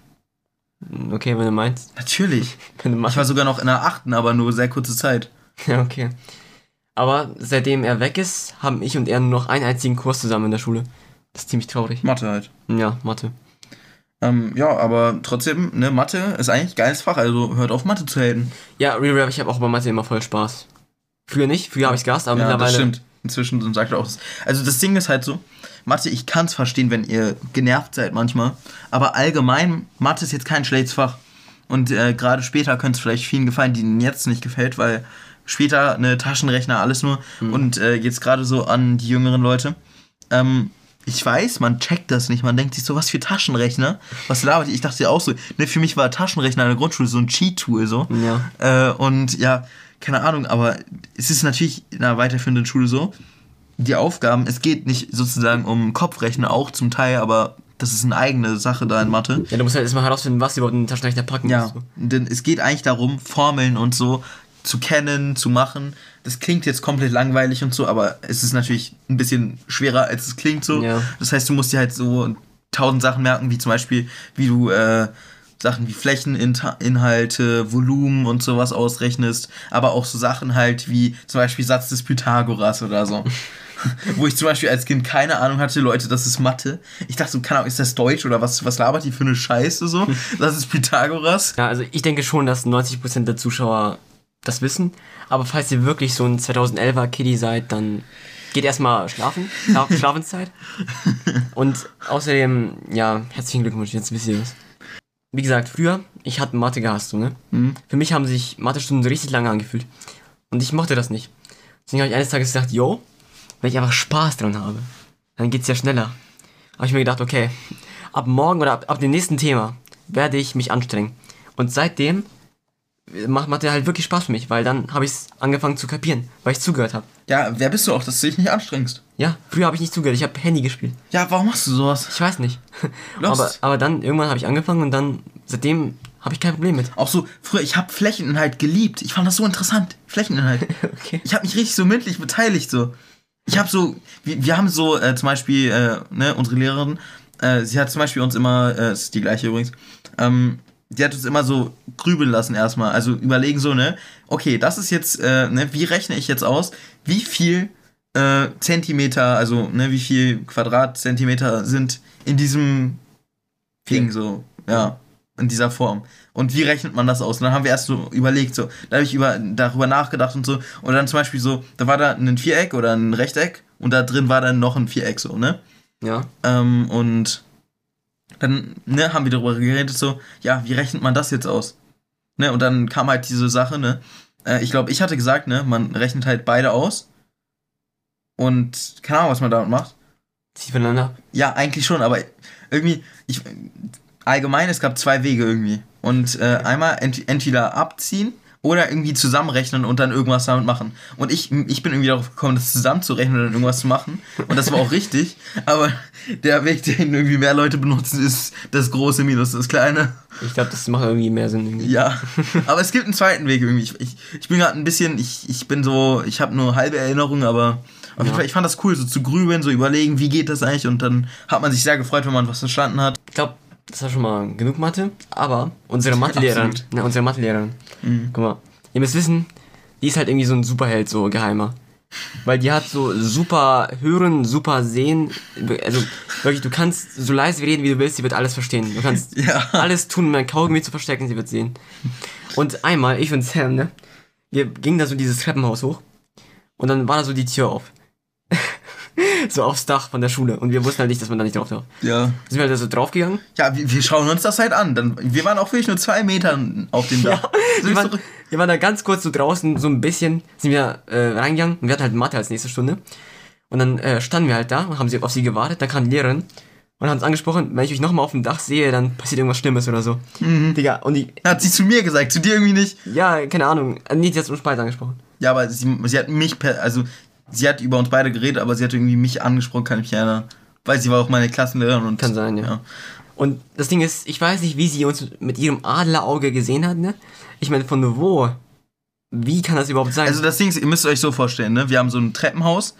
Okay, wenn du meinst. natürlich. Wenn du Ich meinst. war sogar noch in der achten, aber nur sehr kurze Zeit. Ja, okay. Aber seitdem er weg ist, haben ich und er nur noch einen einzigen Kurs zusammen in der Schule. Das ist ziemlich traurig. Mathe halt. Ja, Mathe. Ähm, ja, aber trotzdem, ne, Mathe ist eigentlich ein geiles Fach, also hört auf Mathe zu haten. Ja, Real Rap, ich habe auch bei Mathe immer voll Spaß. Früher nicht, früher habe ich gehasst, aber ja, mittlerweile. das stimmt. Inzwischen sagt er auch das. Also das Ding ist halt so, Mathe, ich kann es verstehen, wenn ihr genervt seid manchmal, aber allgemein, Mathe ist jetzt kein schlechtes Fach. Und äh, gerade später könnte es vielleicht vielen gefallen, die ihnen jetzt nicht gefällt, weil später eine Taschenrechner, alles nur. Und äh, jetzt gerade so an die jüngeren Leute. Ähm, ich weiß, man checkt das nicht. Man denkt sich so, was für Taschenrechner? Was labert? Ich dachte ja auch so, ne, für mich war Taschenrechner in der Grundschule so ein Cheat-Tool so. Ja. Äh, und ja, keine Ahnung, aber es ist natürlich in einer weiterführenden Schule so, die Aufgaben, es geht nicht sozusagen um Kopfrechnen auch zum Teil, aber das ist eine eigene Sache da in Mathe. Ja, du musst halt erstmal herausfinden, was du überhaupt in den Taschenrechner packen Ja, so. denn es geht eigentlich darum, Formeln und so zu kennen, zu machen. Das klingt jetzt komplett langweilig und so, aber es ist natürlich ein bisschen schwerer, als es klingt so. Ja. Das heißt, du musst dir halt so tausend Sachen merken, wie zum Beispiel, wie du äh, Sachen wie Flächeninhalte, Volumen und sowas ausrechnest, aber auch so Sachen halt wie zum Beispiel Satz des Pythagoras oder so. Wo ich zum Beispiel als Kind keine Ahnung hatte, Leute, das ist Mathe. Ich dachte so, keine Ahnung, ist das Deutsch oder was, was labert die für eine Scheiße so? Das ist Pythagoras. Ja, also ich denke schon, dass 90% der Zuschauer das wissen. Aber falls ihr wirklich so ein 2011er Kiddie seid, dann geht erstmal schlafen, Schlaf Schlafenszeit. Und außerdem, ja, herzlichen Glückwunsch, jetzt wisst ihr das. Wie gesagt, früher, ich hatte Mathe gehasst, so, ne? Für mich haben sich Mathestunden richtig lange angefühlt. Und ich mochte das nicht. Deswegen habe ich eines Tages gesagt, yo, wenn ich einfach Spaß dran habe, dann geht's ja schneller. Habe ich mir gedacht, okay, ab morgen oder ab, ab dem nächsten Thema werde ich mich anstrengen. Und seitdem macht Mathe halt wirklich Spaß für mich, weil dann habe ich es angefangen zu kapieren, weil ich zugehört habe. Ja, wer bist du auch, dass du dich nicht anstrengst? Ja, früher habe ich nicht zugehört, ich habe Handy gespielt. Ja, warum machst du sowas? Ich weiß nicht. Lost. aber, aber dann irgendwann habe ich angefangen und dann seitdem habe ich kein Problem mit. Auch so, früher, ich habe Flächeninhalt geliebt. Ich fand das so interessant. Flächeninhalt. Okay. Ich habe mich richtig so mündlich beteiligt, so. Ich habe so, wir, wir haben so äh, zum Beispiel, äh, ne, unsere Lehrerin, äh, sie hat zum Beispiel uns immer, äh, ist die gleiche übrigens, ähm, die hat uns immer so grübeln lassen erstmal. Also überlegen so, ne, okay, das ist jetzt, äh, ne, wie rechne ich jetzt aus, wie viel äh, Zentimeter, also, ne, wie viel Quadratzentimeter sind in diesem Ding so, ja, in dieser Form. Und wie rechnet man das aus? Und dann haben wir erst so überlegt, so, da habe ich über, darüber nachgedacht und so. Und dann zum Beispiel so, da war da ein Viereck oder ein Rechteck und da drin war dann noch ein Viereck, so, ne? Ja. Ähm, und dann ne, haben wir darüber geredet, so, ja, wie rechnet man das jetzt aus? Ne, und dann kam halt diese Sache, ne? Äh, ich glaube, ich hatte gesagt, ne, man rechnet halt beide aus. Und keine Ahnung, was man damit macht. Zieht voneinander ab. Ja, eigentlich schon, aber irgendwie, ich, allgemein, es gab zwei Wege irgendwie. Und äh, einmal ent, entweder abziehen oder irgendwie zusammenrechnen und dann irgendwas damit machen. Und ich, ich bin irgendwie darauf gekommen, das zusammenzurechnen und dann irgendwas zu machen. Und das war auch richtig. Aber der Weg, den irgendwie mehr Leute benutzen, ist das große minus das kleine. Ich glaube, das macht irgendwie mehr Sinn. Irgendwie. Ja, aber es gibt einen zweiten Weg irgendwie. Ich, ich, ich bin gerade ein bisschen, ich, ich bin so, ich habe nur halbe Erinnerungen, aber auf jeden Ja. Fall, ich fand das cool, so zu grübeln, so überlegen, wie geht das eigentlich und dann hat man sich sehr gefreut, wenn man was verstanden hat. Ich glaube, das war schon mal genug Mathe. Aber unsere Mathelehrerin, ne, unsere Mathelehrerin, guck mal, ihr müsst wissen, die ist halt irgendwie so ein Superheld, so geheimer. Weil die hat so super Hören, super Sehen. Also wirklich, du kannst so leise reden, wie du willst, sie wird alles verstehen. Du kannst Ja. alles tun, um dein Kaugummi zu verstecken, sie wird sehen. Und einmal, ich und Sam, ne, wir gingen da so dieses Treppenhaus hoch und dann war da so die Tür auf. so aufs Dach von der Schule und wir wussten halt nicht, dass man da nicht drauf darf. Ja. Sind wir halt da so draufgegangen Ja, wir, wir schauen uns das halt an. Dann, wir waren auch wirklich nur zwei Meter auf dem Dach. So wir, waren, wir waren da ganz kurz so draußen, so ein bisschen, sind wir äh, reingegangen und wir hatten halt Mathe als nächste Stunde. Und dann äh, standen wir halt da und haben sie auf sie gewartet. Dann kam die Lehrerin und hat uns angesprochen, wenn ich euch nochmal auf dem Dach sehe, dann passiert irgendwas Schlimmes oder so. Mhm. Digga, und die, hat sie zu mir gesagt, zu dir irgendwie nicht. ja, keine Ahnung, äh, nee, die hat uns beide angesprochen. Ja, aber sie, sie hat mich, per, also sie hat über uns beide geredet, aber sie hat irgendwie mich angesprochen, kann ich mich erinnern. Weil sie war auch meine Klassenlehrerin und Kann sein, ja. ja. Und das Ding ist, ich weiß nicht, wie sie uns mit ihrem Adlerauge gesehen hat, ne? Ich meine, von wo? Wie kann das überhaupt sein? Also das Ding ist, ihr müsst euch so vorstellen, ne? Wir haben so ein Treppenhaus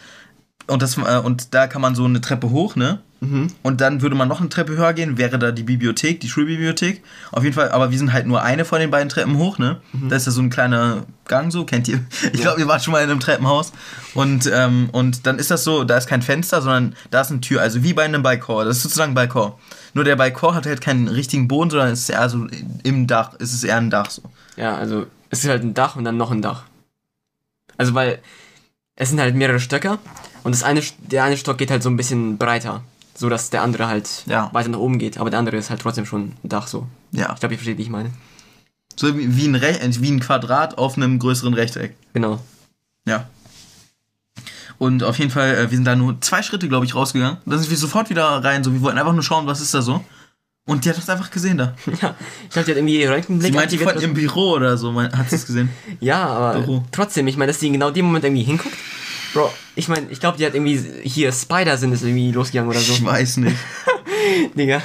und das äh, und da kann man so eine Treppe hoch, ne? Mhm. Und dann würde man noch eine Treppe höher gehen, wäre da die Bibliothek, die Schulbibliothek. Auf jeden Fall, aber wir sind halt nur eine von den beiden Treppen hoch, ne? Da ist ja so ein kleiner Gang so, kennt ihr? Ich glaube, ihr wart schon mal in einem Treppenhaus. Und, ähm, und dann ist das so, da ist kein Fenster, sondern da ist eine Tür, also wie bei einem Balkon. Das ist sozusagen ein Balkon. Nur der Balkon hat halt keinen richtigen Boden, sondern es ist eher so im Dach, es ist eher ein Dach so. Ja, also es ist halt ein Dach und dann noch ein Dach. Also weil es sind halt mehrere Stöcker und das eine, der eine Stock geht halt so ein bisschen breiter, so dass der andere halt Ja. weiter nach oben geht, aber der andere ist halt trotzdem schon ein Dach so. Ja. Ich glaube, ihr versteht, wie ich meine. So wie, wie, ein Re wie ein Quadrat auf einem größeren Rechteck. Genau. Ja. Und auf jeden Fall, äh, wir sind da nur zwei Schritte, glaube ich, rausgegangen. Dann sind wir sofort wieder rein. So, wir wollten einfach nur schauen, was ist da so. Und die hat uns einfach gesehen da. Ja, ich glaube, die hat irgendwie Röntgenblick Sie meinte aktiviert von ihrem Büro oder so, mein- hat sie es gesehen. Ja, aber Büro. trotzdem, ich meine, dass die in genau dem Moment irgendwie hinguckt. Bro, ich meine, ich glaube, die hat irgendwie hier Spider-Sinn ist irgendwie losgegangen oder so. Ich weiß nicht. Digga.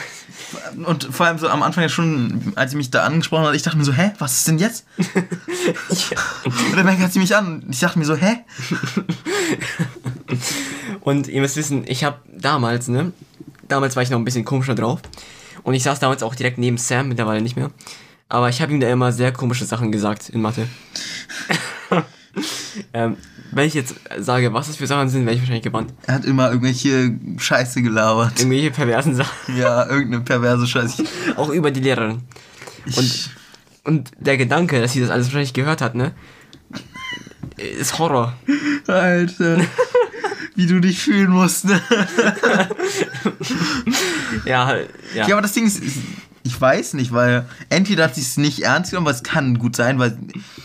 Und vor allem so am Anfang ja schon, als sie mich da angesprochen hat, ich dachte mir so, hä, was ist denn jetzt? Und dann hat sie mich an und ich dachte mir so, hä? Und ihr müsst wissen, ich habe damals, ne? Damals war ich noch ein bisschen komischer drauf. Und ich saß damals auch direkt neben Sam, mittlerweile nicht mehr. Aber ich habe ihm da immer sehr komische Sachen gesagt in Mathe. ähm, wenn ich jetzt sage, was das für Sachen sind, wäre ich wahrscheinlich gebannt. Er hat immer irgendwelche Scheiße gelabert. Irgendwelche perversen Sachen. Ja, irgendeine perverse Scheiße. Auch über die Lehrerin. Und, und der Gedanke, dass sie das alles wahrscheinlich gehört hat, ne? Ist Horror. Alter. wie du dich fühlen musst. Ne? Ja, ja. Ja, aber das Ding ist, ich weiß nicht, weil entweder hat sie es nicht ernst genommen, aber es kann gut sein, weil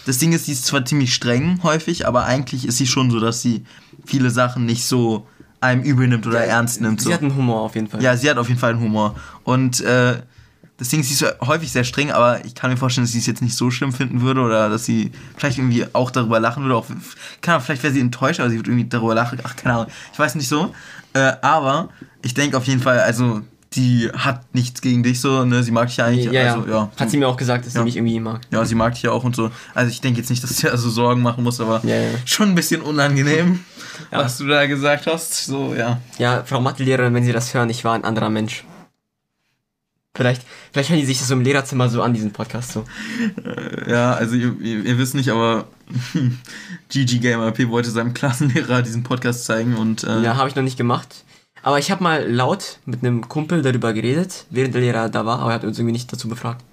das Ding ist, sie ist zwar ziemlich streng häufig, aber eigentlich ist sie schon so, dass sie viele Sachen nicht so einem übel nimmt oder ernst nimmt. So. Sie hat einen Humor auf jeden Fall. Ja, sie hat auf jeden Fall einen Humor. Und äh, das Ding ist, sie ist häufig sehr streng, aber ich kann mir vorstellen, dass sie es jetzt nicht so schlimm finden würde oder dass sie vielleicht irgendwie auch darüber lachen würde. Auch, keine Ahnung, vielleicht wäre sie enttäuscht, aber sie würde irgendwie darüber lachen. Ach, keine Ahnung. Ich weiß nicht so. Äh, aber ich denke auf jeden Fall, also die hat nichts gegen dich so, ne? Sie mag dich ja eigentlich. ja, ja. Also, ja. Hat sie mir auch gesagt, dass Ja. sie mich irgendwie mag. Ja, sie mag dich ja auch und so. Also ich denke jetzt nicht, dass sie also Sorgen machen muss, aber Ja, schon ein bisschen unangenehm, was du da gesagt hast. So, ja. Ja, Frau Mathelehrerin, wenn Sie das hören, ich war ein anderer Mensch. Vielleicht, vielleicht hören die sich das so im Lehrerzimmer so an, diesen Podcast so. Ja, also ihr, ihr, ihr wisst nicht, aber GG Gamer P wollte seinem Klassenlehrer diesen Podcast zeigen und äh, Ja, habe ich noch nicht gemacht. Aber ich habe mal laut mit einem Kumpel darüber geredet, während der Lehrer da war, aber er hat uns irgendwie nicht dazu befragt.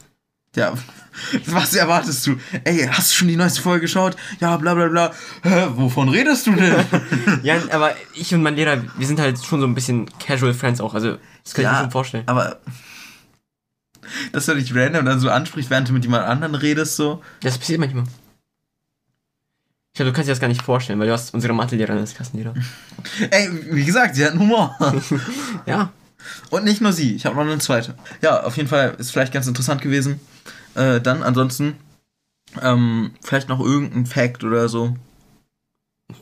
ja, was erwartest du? Ey, hast du schon die neueste Folge geschaut? Ja, bla bla bla. Hä, wovon redest du denn? Ja, aber ich und mein Lehrer, wir sind halt schon so ein bisschen Casual Friends auch, also das kann ich Ja. mir schon vorstellen. aber dass er dich random dann so anspricht, während du mit jemand anderen redest, so. Das passiert manchmal. Ich glaube, du kannst dir das gar nicht vorstellen, weil du hast unsere Mathelehrerin als Klassenlehrer. Ey, wie gesagt, sie hat einen Humor. Ja, Und nicht nur sie, ich habe noch eine zweite. Ja, auf jeden Fall ist vielleicht ganz interessant gewesen. Äh, dann ansonsten ähm, vielleicht noch irgendein Fact oder so.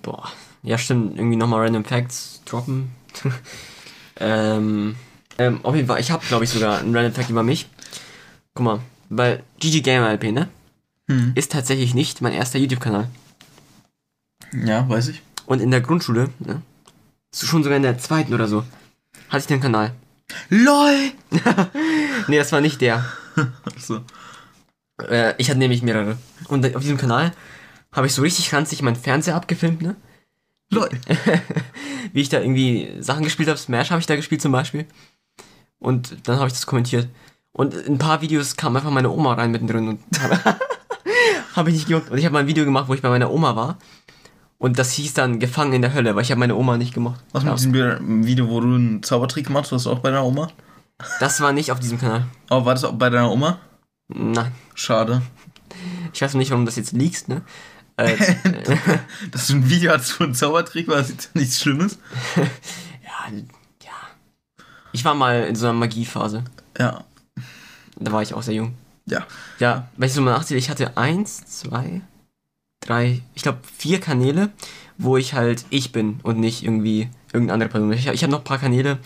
boah. Ja, stimmt, irgendwie nochmal Random Facts droppen. ähm, ähm, auf jeden Fall, ich habe, glaube ich, sogar einen Random Fact über mich. Guck mal, weil GG Gamer LP, ne? Hm. Ist tatsächlich nicht mein erster YouTube-Kanal. Ja, weiß ich. Und in der Grundschule, ne? Schon sogar in der zweiten oder so, hatte ich den Kanal. LOL! Nee, das war nicht der. So. Äh, ich hatte nämlich mehrere. Und auf diesem Kanal habe ich so richtig ranzig meinen Fernseher abgefilmt, ne? LOL. Wie ich da irgendwie Sachen gespielt habe. Smash habe ich da gespielt zum Beispiel. Und dann habe ich das kommentiert. Und in ein paar Videos kam einfach meine Oma rein mittendrin und habe hab ich nicht gejuckt. Und ich habe mal ein Video gemacht, wo ich bei meiner Oma war. Und das hieß dann Gefangen in der Hölle, weil ich habe meine Oma nicht gemocht. Was mit diesem Video, wo du einen Zaubertrick gemacht hast, auch bei deiner Oma? Das war nicht auf diesem Kanal. Aber war das auch bei deiner Oma? Nein. Schade. Ich weiß noch nicht, warum das jetzt liegst, ne? Äh, Dass du ein Video hattest, wo ein Zaubertrick war, ist jetzt nichts Schlimmes. ja, ja. Ich war mal in so einer Magiephase. Ja. Da war ich auch sehr jung. Ja. Ja, wenn ich so mal nachzähle, ich hatte eins, zwei, drei, ich glaube vier Kanäle, wo ich halt ich bin und nicht irgendwie irgendeine andere Person. Ich, ich habe noch ein paar Kanäle,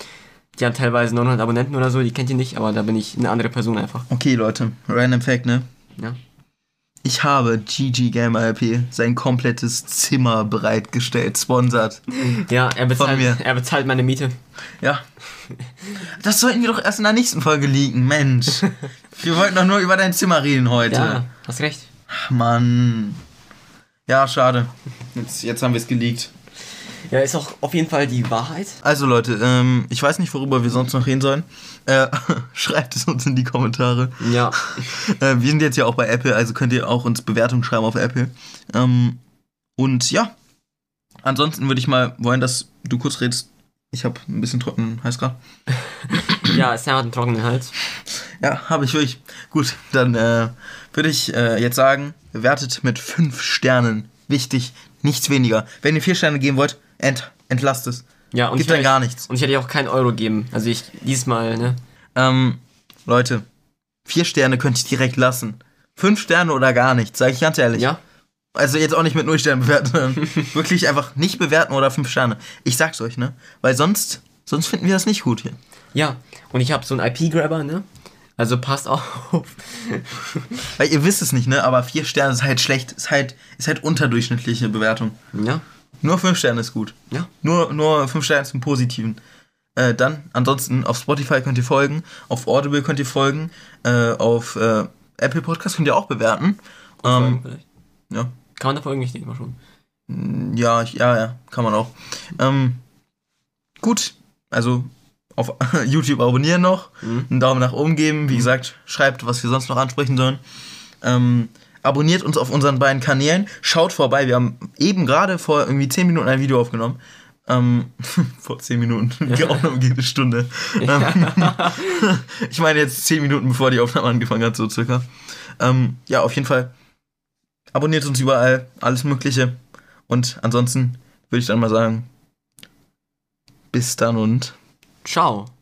die haben teilweise 900 Abonnenten oder so, die kennt ihr nicht, aber da bin ich eine andere Person einfach. Okay, Leute. Random Fact, ne? Ja. Ich habe GG Gamer LP sein komplettes Zimmer bereitgestellt, sponsert. Ja, er bezahlt, mir. er bezahlt meine Miete. Ja. Das sollten wir doch erst in der nächsten Folge liegen, Mensch. Wir wollten doch nur über dein Zimmer reden heute. Ja, hast recht. Ach, Mann. Ja, schade. Jetzt, jetzt haben wir es geleakt. Ja, ist auch auf jeden Fall die Wahrheit. Also Leute, ähm, ich weiß nicht, worüber wir sonst noch reden sollen. Äh, schreibt es uns in die Kommentare. Ja. Äh, wir sind jetzt ja auch bei Apple, also könnt ihr auch uns Bewertungen schreiben auf Apple. Ähm, und ja, ansonsten würde ich mal wollen, dass du kurz redest. Ich habe ein bisschen trockenen Hals gerade. Ja, Sam hat einen trockenen Hals. Ja, habe ich wirklich. Gut, dann äh, würde ich äh, jetzt sagen, bewertet mit 5 Sternen. Wichtig, nichts weniger. Wenn ihr 4 Sterne geben wollt, ent, entlasst es. Ja, und Gibt ich dann gar nichts. Und ich hätte auch keinen Euro geben. Also ich diesmal, ne? Ähm, Leute, 4 Sterne könnt ihr direkt lassen. 5 Sterne oder gar nichts, sage ich ganz ehrlich. Ja. Also jetzt auch nicht mit 0 Sternen bewerten, wirklich einfach nicht bewerten oder 5 Sterne. Ich sag's euch, ne? Weil sonst, sonst finden wir das nicht gut hier. Ja. Und ich habe so einen IP-Grabber, ne? Also passt auf. Weil ihr wisst es nicht, ne? Aber 4 Sterne ist halt schlecht, ist halt, ist halt unterdurchschnittliche Bewertung. Ja. Nur 5 Sterne ist gut. Ja. Nur, nur 5 Sterne zum Positiven. Äh, dann, ansonsten, auf Spotify könnt ihr folgen, auf Audible könnt ihr folgen, äh, auf äh, Apple Podcast könnt ihr auch bewerten. Ähm, vielleicht. ja. Kann man da folgen? Ich denke mal schon. Ja, ich, ja, ja, kann man auch. Ähm, gut, also auf YouTube abonnieren noch, Mhm. einen Daumen nach oben geben. Wie gesagt, schreibt, was wir sonst noch ansprechen sollen. Ähm, abonniert uns auf unseren beiden Kanälen. Schaut vorbei. Wir haben eben gerade vor irgendwie 10 Minuten ein Video aufgenommen. Ähm, vor 10 Minuten. Die Aufnahme geht eine Stunde. Ähm, ich meine jetzt 10 Minuten, bevor die Aufnahme angefangen hat, so circa. Ähm, ja, auf jeden Fall. Abonniert uns überall, alles Mögliche. Und ansonsten würde ich dann mal sagen, bis dann und Ciao.